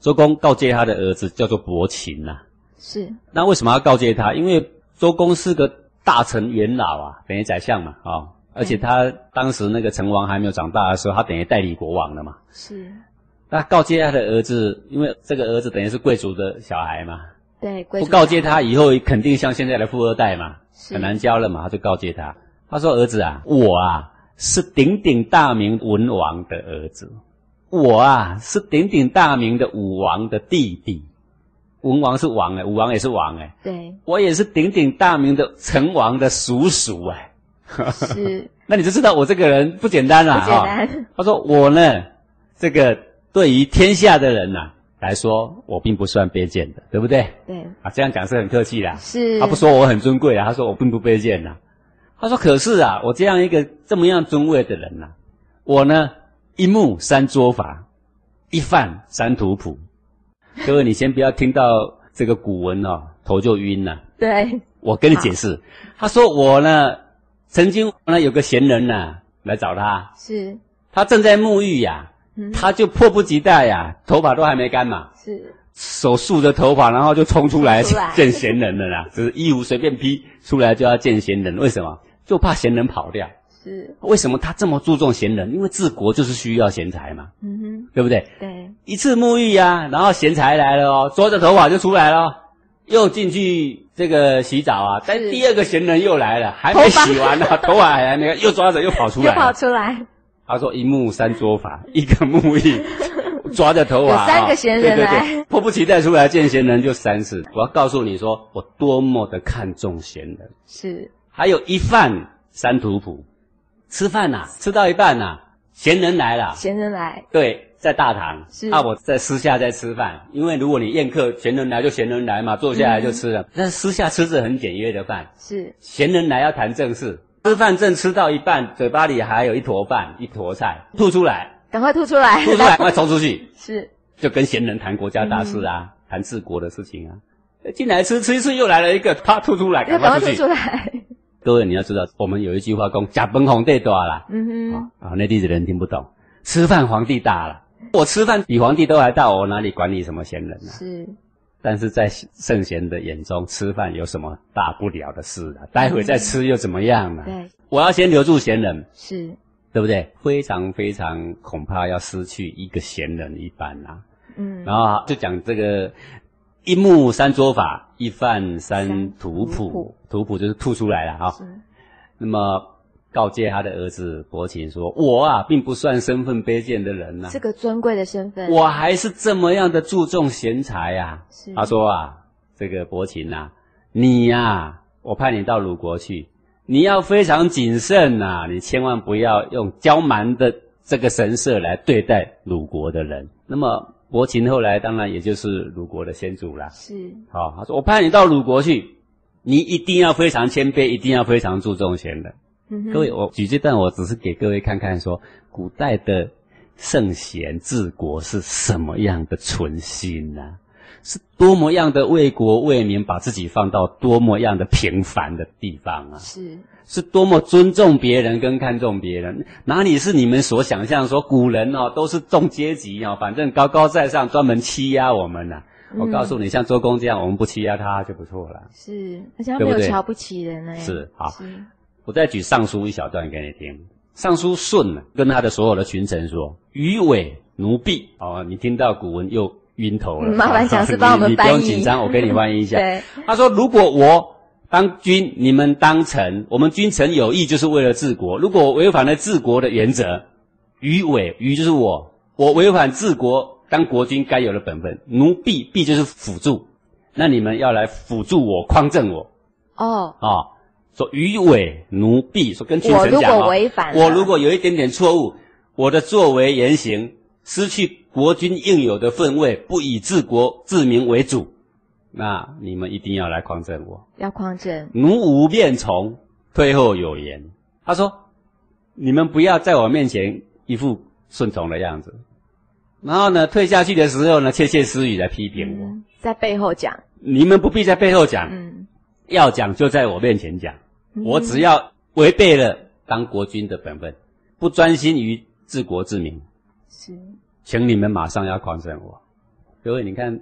周公告诫他的儿子叫做伯禽呐。是那为什么要告诫他？因为周公是个大臣元老啊，等于宰相嘛，啊、哦，而且他当时那个成王还没有长大的时候，他等于代理国王了嘛。是，那告诫他的儿子，因为这个儿子等于是贵族的小孩嘛，对，贵族不告诫他以后肯定像现在的富二代嘛，是很难教了嘛，他就告诫他。他说：“儿子啊，我啊是鼎鼎大名文王的儿子，我啊是鼎鼎大名的武王的弟弟。文王是王哎，武王也是王哎，对，我也是鼎鼎大名的成王的叔叔哎。是 那你就知道我这个人不简单啦，不简单哈他说我呢，这个对于天下的人呐、来说，我并不算卑贱的，对不对？对，啊，这样讲是很客气啦。是，他不说我很尊贵啊，他说我并不卑贱呐。他说可是啊，我这样一个这么样尊贵的人呐、我呢一目三桌法，一饭三图谱。各位，你先不要听到这个古文哦，头就晕了。对，我跟你解释，他说我呢，曾经呢有个闲人呐、来找他，是，他正在沐浴呀、嗯。他就迫不及待呀、头发都还没干嘛，是，手竖着头发，然后就冲出来冲出来。见闲人了啦，就是衣服随便披出来就要见闲人，为什么？就怕闲人跑掉。是，为什么他这么注重贤人？因为治国就是需要贤才嘛，嗯哼，对不对？对，一次沐浴呀、然后贤才来了哦，抓着头发就出来了哦，又进去这个洗澡啊，但第二个贤人又来了，还没洗完呢，头发。还没，又抓着又跑出又跑。出来，他说一木三桌法，一个沐浴，抓着头发，有三个贤人对对来。对，迫不及待出来见贤人就三次。我要告诉你说，我多么的看重贤人。是。还有一饭三图谱，吃饭呐、吃到一半呐、闲人来了，闲人来，对，在大堂是。啊，我在私下在吃饭，因为如果你宴客，闲人来就闲人来嘛，坐下来就吃了。但是私下吃是很简约的饭，是。闲人来要谈正事，吃饭正吃到一半，嘴巴里还有一坨饭、一坨菜，吐出来，赶快吐出来，吐出来，赶快冲出去，是。就跟闲人谈国家大事啊，谈治国的事情啊。进来吃吃一次，又来了一个，啪吐出来，要赶快吐出。来，各位你要知道，我们有一句话讲“假本皇帝大啦。嗯”，哼，啊，内地的人听不懂，吃饭皇帝大了。我吃饭比皇帝都还大，我哪里管你什么闲人呢、是。但是在圣贤的眼中，吃饭有什么大不了的事啊？待会再吃又怎么样呢、对，我要先留住贤人，是。对不对？非常非常恐怕要失去一个贤人一般啊。嗯，然后就讲这个一木三桌法，一饭三三图谱。图谱，就是吐出来了哈、是。那么告诫他的儿子伯禽说：“我啊，并不算身份卑贱的人呐、这个尊贵的身份，我还是这么样的注重贤才呀、是。他说啊，这个伯禽呐、你呀、我派你到鲁国去，你要非常谨慎呐、你千万不要用骄蛮的这个神色来对待鲁国的人。那么伯禽后来当然也就是鲁国的先祖啦。是好、他说我派你到鲁国去，你一定要非常谦卑，一定要非常注重贤人。嗯哼各位，我举这段我只是给各位看看说，古代的圣贤治国是什么样的存心呐、是多么样的为国为民，把自己放到多么样的平凡的地方啊！是是多么尊重别人跟看重别人，哪里是你们所想象说古人哦都是重阶级哦，反正高高在上，专门欺压我们呐、啊我告诉你，像周公这样，我们不欺压他就不错了。是，而且他没有瞧不起人哎，是好我再举尚书一小段给你听。尚书舜呢，跟他的所有的群臣说：“鱼尾奴婢。”哦，你听到古文又晕头了。嗯麻烦讲师 帮我们你你不用翻译紧张，我给你翻译一下。对，他说：“如果我当君，你们当臣，我们君臣有义，就是为了治国。如果我违反了治国的原则，于伪于就是我，我违反治国当国君该有的本分，奴婢婢就是辅助，那你们要来辅助我，匡正我。哦，啊。说于伪奴婢，说跟群我如臣讲、哦，果违反我如果有一点点错误，我的作为言行失去国君应有的分位，不以治国治民为主，那你们一定要来匡正我。要匡正，奴无变从，退后有言。他说：“你们不要在我面前一副顺从的样子，然后呢，退下去的时候呢，窃窃私语来批评我。嗯，在背后讲，你们不必在背后讲，嗯，要讲就在我面前讲。嗯我只要违背了当国君的本分，不专心于治国治民，是请你们马上要匡正我。各位，你看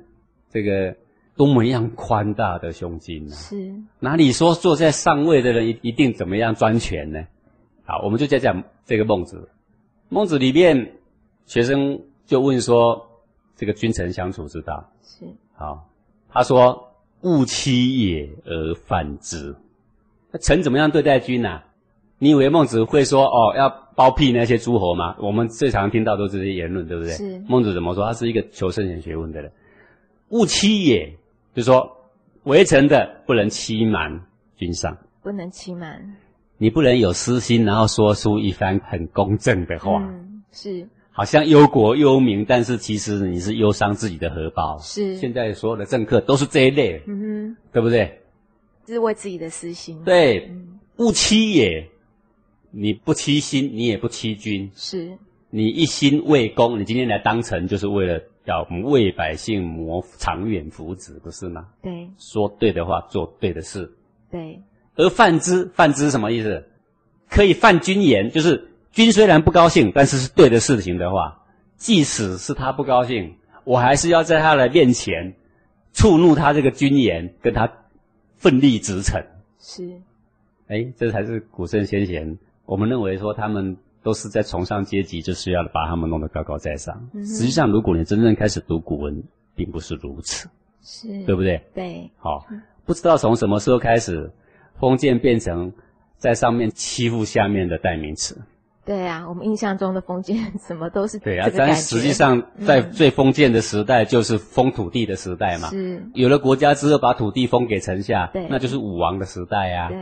这个多么样宽大的胸襟啊！是，哪里说坐在上位的人一一定怎么样专权呢？好，我们就在讲这个孟子。孟子里面，学生就问说，这个君臣相处之道。是好，他说：“勿欺也而反之。”那臣怎么样对待君呢、你以为孟子会说哦要包庇那些诸侯吗？我们最常听到都是这些言论，对不对？是孟子怎么说？他是一个求圣贤学问的人。勿欺也，就是说为臣的不能欺瞒君上，不能欺瞒，你不能有私心，然后说出一番很公正的话，嗯，是。好像忧国忧民，但是其实你是忧伤自己的荷包。是，现在所有的政客都是这一类，嗯哼，对不对？这是为自己的私心，，对，嗯，勿欺也。你不欺心，你也不欺君，是。你一心为公，你今天来当臣，就是为了要我们为百姓谋长远福祉，不是吗？对说对的话，做对的事，对，而犯之，犯之什么意思？可以犯君言，就是君虽然不高兴，但是是对的事情的话，即使是他不高兴，我还是要在他的面前触怒他这个君言，跟他奋力直陈。是哎，这才是古圣先贤。我们认为说他们都是在崇尚阶级，就是要把他们弄得高高在上。嗯实际上，如果你真正开始读古文，并不是如此，是，对不对？对，好、不知道从什么时候开始，封建变成在上面欺负下面的代名词。对啊，我们印象中的封建 什么都是对啊但实际上在嗯最封建的时代就是封土地的时代嘛。是，有了国家之后，把土地封给臣下对，那就是武王的时代啊。对。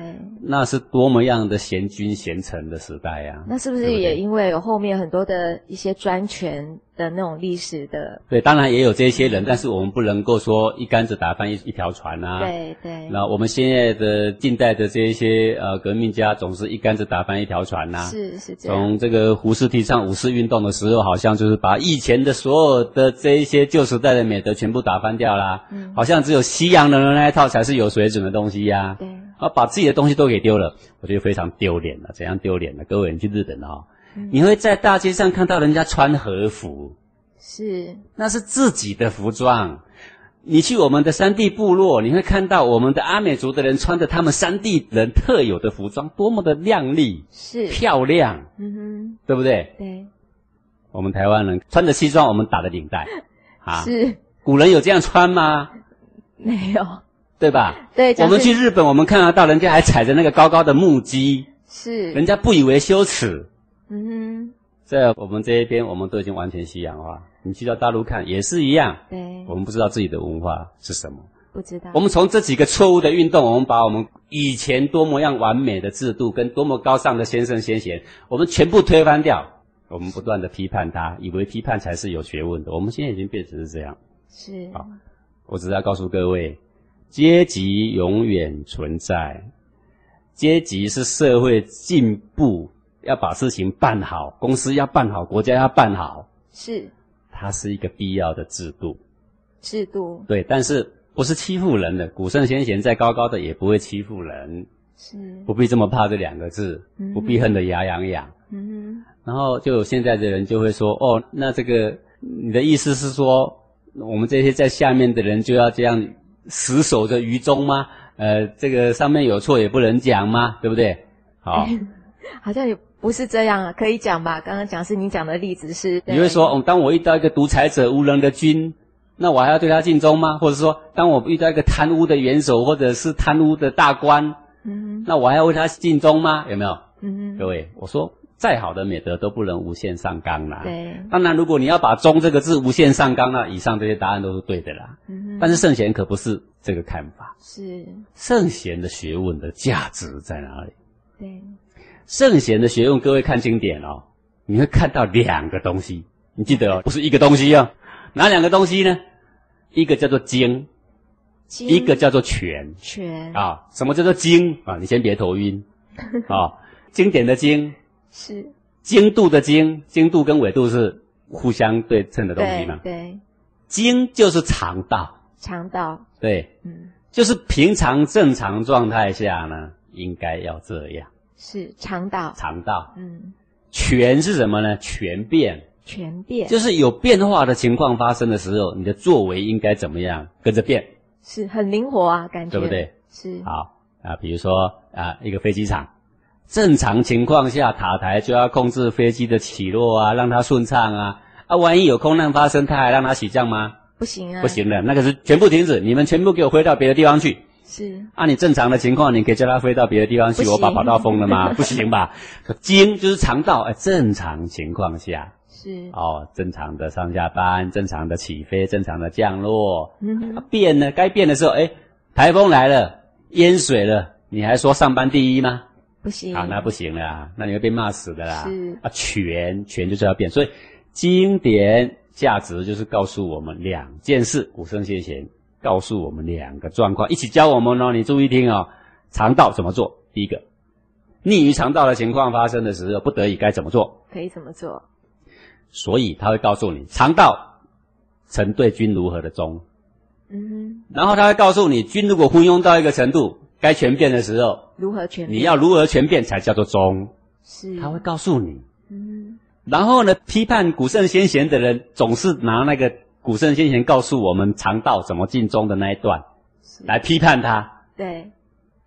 那是多么样的贤君贤臣的时代啊！那是不是也因为有后面很多的一些专权的那种历史的？对，当然也有这些人，但是我们不能够说一竿子打翻一一条船啊。。对对，那我们现在的近代的这一些呃革命家，总是一竿子打翻一条船呐、是是这样，从这个胡适提倡五四运动的时候，好像就是把以前的所有的这一些旧时代的美德全部打翻掉啦。嗯好像只有西洋人的那一套才是有水准的东西呀、对，啊，把自己的东西都给丢了，我觉得非常丢脸了。怎样丢脸呢？各位，你去日本哦，嗯你会在大街上看到人家穿和服，是。那是自己的服装。你去我们的山地部落，你会看到我们的阿美族的人穿着他们山地人特有的服装，多么的靓丽、是，漂亮，嗯哼。对不对？对，我们台湾人穿着西装，我们打的领带，啊，是古人有这样穿吗？没有，对吧？对，我们去日本，我们看得到人家还踩着那个高高的木屐，是，人家不以为羞耻。嗯在我们这一边，我们都已经完全西洋化。你去到大陆看也是一样，对，我们不知道自己的文化是什么。不知道，我们从这几个错误的运动，我们把我们以前多么样完美的制度跟多么高尚的先生先贤，我们全部推翻掉。我们不断的批判他，以为批判才是有学问的。我们现在已经变成是这样。是，好我只是要告诉各位，阶级永远存在，阶级是社会进步要把事情办好，公司要办好，国家要办好，是它是一个必要的制度。制度，对，但是不是欺负人的。古圣先贤再高高的也不会欺负人，是，不必这么怕这两个字嗯，不必恨得牙痒痒。嗯然后就有现在的人就会说，哦，那这个你的意思是说，我们这些在下面的人就要这样死守着于忠吗？呃，这个上面有错也不能讲吗？对不对？好，好像也不是这样啊，可以讲吧？刚刚讲是你讲的例子是，你会说，哦，当我遇到一个独裁者、无能的君，那我还要对他尽忠吗？或者说，当我遇到一个贪污的元首或者是贪污的大官，嗯那我还要为他尽忠吗？有没有？嗯各位，我说再好的美德都不能无限上纲啦。对，当然，如果你要把“忠”这个字无限上纲，那以上这些答案都是对的啦。嗯但是圣贤可不是这个看法，是，圣贤的学问的价值在哪里？对，圣贤的学问，各位看经典哦，你会看到两个东西，你记得哦，不是一个东西哦，哪两个东西呢？一个叫做经，经一个叫做权权啊。什么叫做经啊？你先别头晕 啊。经典的经，是经度的经，经度跟纬度是互相对称的东西对嘛。对，经就是肠道，肠道，对，嗯，就是平常正常状态下呢，应该要这样。是肠道，肠道，嗯，全是什么呢？全变，全变，就是有变化的情况发生的时候，你的作为应该怎么样，跟着变，是很灵活啊，感觉。对不对？是，好啊，比如说啊，一个飞机场，正常情况下，塔台就要控制飞机的起落啊，让它顺畅啊。啊，万一有空难发生，它还让它起降吗？不行啊，不，行的，那个是全部停止，你们全部给我飞到别的地方去。是按你正常的情况，你可以叫它飞到别的地方去。我把跑道封了吗？不行吧？经就是肠道，哎，正常情况下，是，哦，正常的上下班，正常的起飞，正常的降落。嗯啊变呢，该变的时候，哎，台风来了，淹水了，你还说上班第一吗？不行啊，那不行了啊，那你会被骂死的啦。是啊，全全就是要变，所以经典价值就是告诉我们两件事，古圣先贤告诉我们两个状况，一起教我们哦。你注意听哦，肠道怎么做？第一个，逆于肠道的情况发生的时候，不得已该怎么做？可以怎么做？所以他会告诉你，肠道成对君如何的忠，嗯然后他会告诉你，君如果昏庸到一个程度，该全变的时候，如何全变？你要如何全变才叫做忠？是，他会告诉你。嗯然后呢，批判古圣先贤的人总是拿那个古圣先贤告诉我们肠道怎么尽忠的那一段是来批判他。对，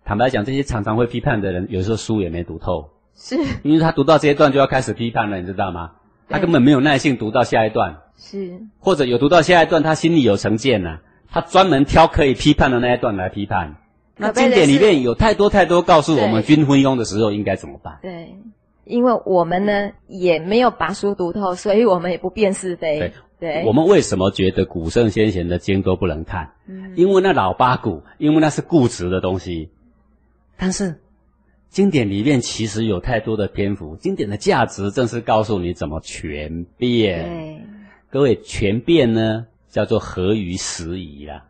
坦白讲，这些常常会批判的人，有时候书也没读透，是因为他读到这一段就要开始批判了，你知道吗？他根本没有耐性读到下一段，是，或者有读到下一段，他心里有成见呢、他专门挑可以批判的那一段来批判。那经典里面有太多太多告诉我们对军昏庸的时候应该怎么办。对。因为我们呢也没有把书读透，所以我们也不辨是非。对对，我们为什么觉得古圣先贤的经都不能看？嗯因为那老八股，因为那是固执的东西。但是经典里面其实有太多的篇幅，经典的价值正是告诉你怎么全变。对，各位，全变呢叫做合于时宜啦。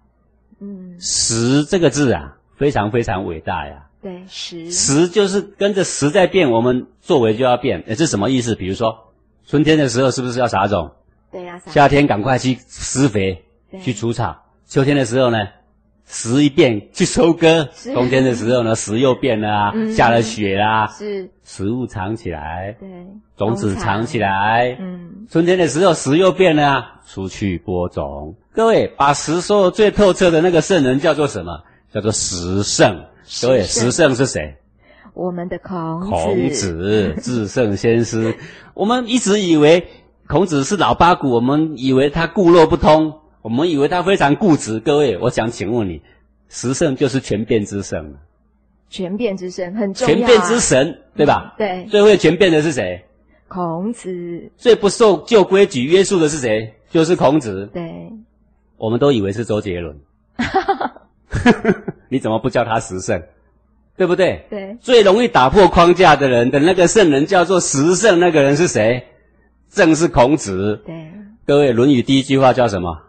嗯，时这个字啊，非常非常伟大呀。对，时时就是跟着时在变，我们作为就要变。诶这什么意思？比如说春天的时候是不是要撒种？对呀，撒夏天赶快去施肥，去除草；秋天的时候呢，时一变去收割；冬天的时候呢，时又变了啊，嗯下了雪啦，是，食物藏起来，对，种子藏起来。嗯，春天的时候，时又变了啊，出去播种。各位，把时说的最透彻的那个圣人叫做什么？叫做时圣。各位，时圣是谁？我们的孔子，孔子，至圣先师。我们一直以为孔子是老八股，我们以为他固若不通，我们以为他非常固执。各位，我想请问你，十圣就是全变之圣，全变之神很重要、啊，全变之神，对吧？对，最会全变的是谁？孔子，最不受旧规矩约束的是谁？就是孔子。对，我们都以为是周杰伦，你怎么不叫他十圣？对不对？对，最容易打破框架的人的那个圣人叫做十圣，那个人是谁？正是孔子。对，各位，《论语》第一句话叫什么？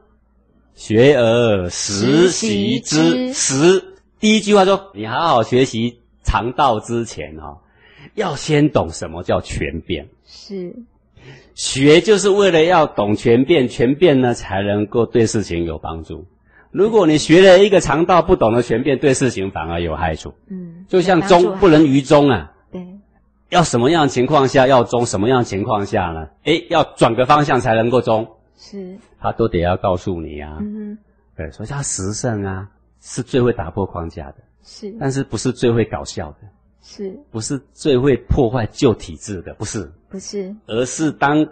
学而时习之之。时第一句话说，你好好学习常道之前哦，要先懂什么叫全变。是，学就是为了要懂全变，全变呢才能够对事情有帮助。如果你学了一个常道，不懂得全变，对事情反而有害处。嗯，就像中不能于中啊，对，要什么样情况下要中，什么样情况下呢？诶，要转个方向才能够中，是，他都得要告诉你啊。嗯哼，对，所以他时圣啊，是最会打破框架的，是，但是不是最会搞笑的，是，不是最会破坏旧体制的，不是，不是，而是当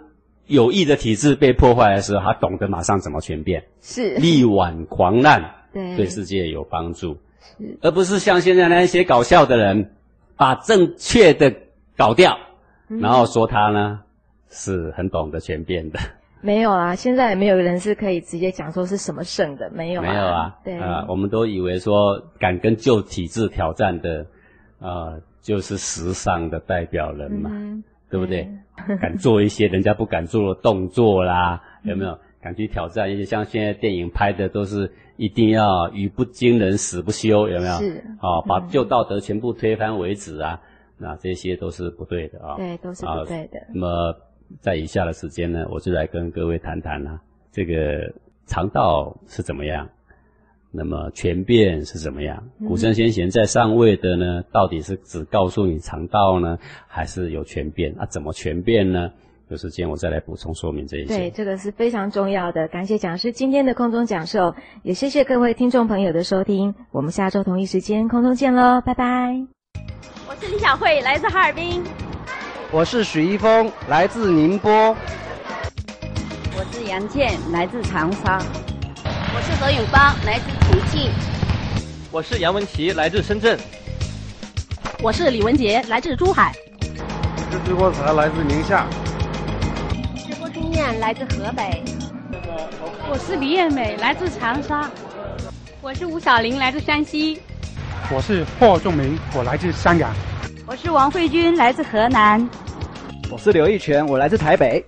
有益的体制被破坏的时候，他懂得马上怎么全变，是，力挽狂澜，对，对世界有帮助，是，而不是像现在那些搞笑的人，把正确的搞掉，嗯。然后说他呢是很懂得权变的，没有啊，现在也没有人是可以直接讲说是什么圣的，没有、啊，没有啊，对，啊、我们都以为说敢跟旧体制挑战的，啊，就是时尚的代表人嘛，嗯对不对？敢做一些人家不敢做的动作啦，有没有？嗯敢去挑战一些像现在电影拍的都是一定要语不惊人死不休，有没有？是。啊，把嗯。旧道德全部推翻为止啊，那这些都是不对的啊。对，都是啊不对的，那么在以下的时间呢，我就来跟各位谈谈啊，这个肠道是怎么样，那么全变是怎么样？嗯古圣先贤在上位的呢，到底是只告诉你肠道呢，还是有全变啊？怎么全变呢？有时间我再来补充说明这一些对，些。这个是非常重要的。感谢讲师今天的空中讲授，也谢谢各位听众朋友的收听。我们下周同一时间空中见喽，拜拜。我是李小慧，来自哈尔滨。我是许一峰，来自宁波。我是杨倩，来自长沙。我是何永芳，来自重庆。我是杨文琪，来自深圳。我是李文杰，来自珠海。我是郭才，来自宁夏。是郭春燕，来自河北。我是李艳美，来自长沙。我是吴小玲，来自山西。我是霍仲明，我来自香港。我是王慧君，来自河南。我是刘义全，我来自台北。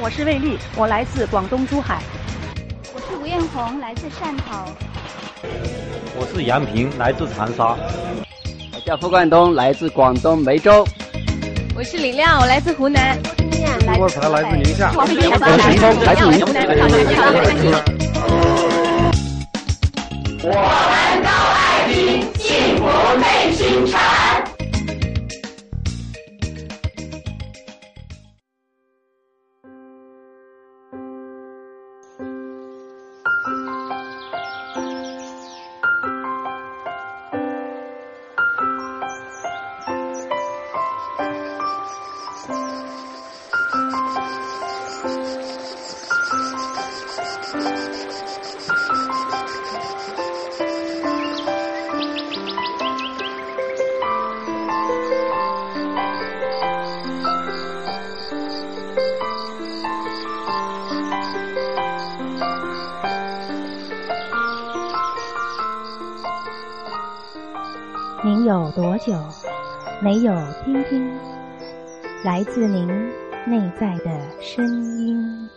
我是魏丽，我来自广东珠海。我是吴艳红，来自汕头。我是杨平，来自长沙。我叫付冠东，来自广东梅州。我是李亮，我来自湖南。郭才来自宁夏。我是徐峰，来自宁我们都爱听幸福内心禅。听听来自您内在的声音？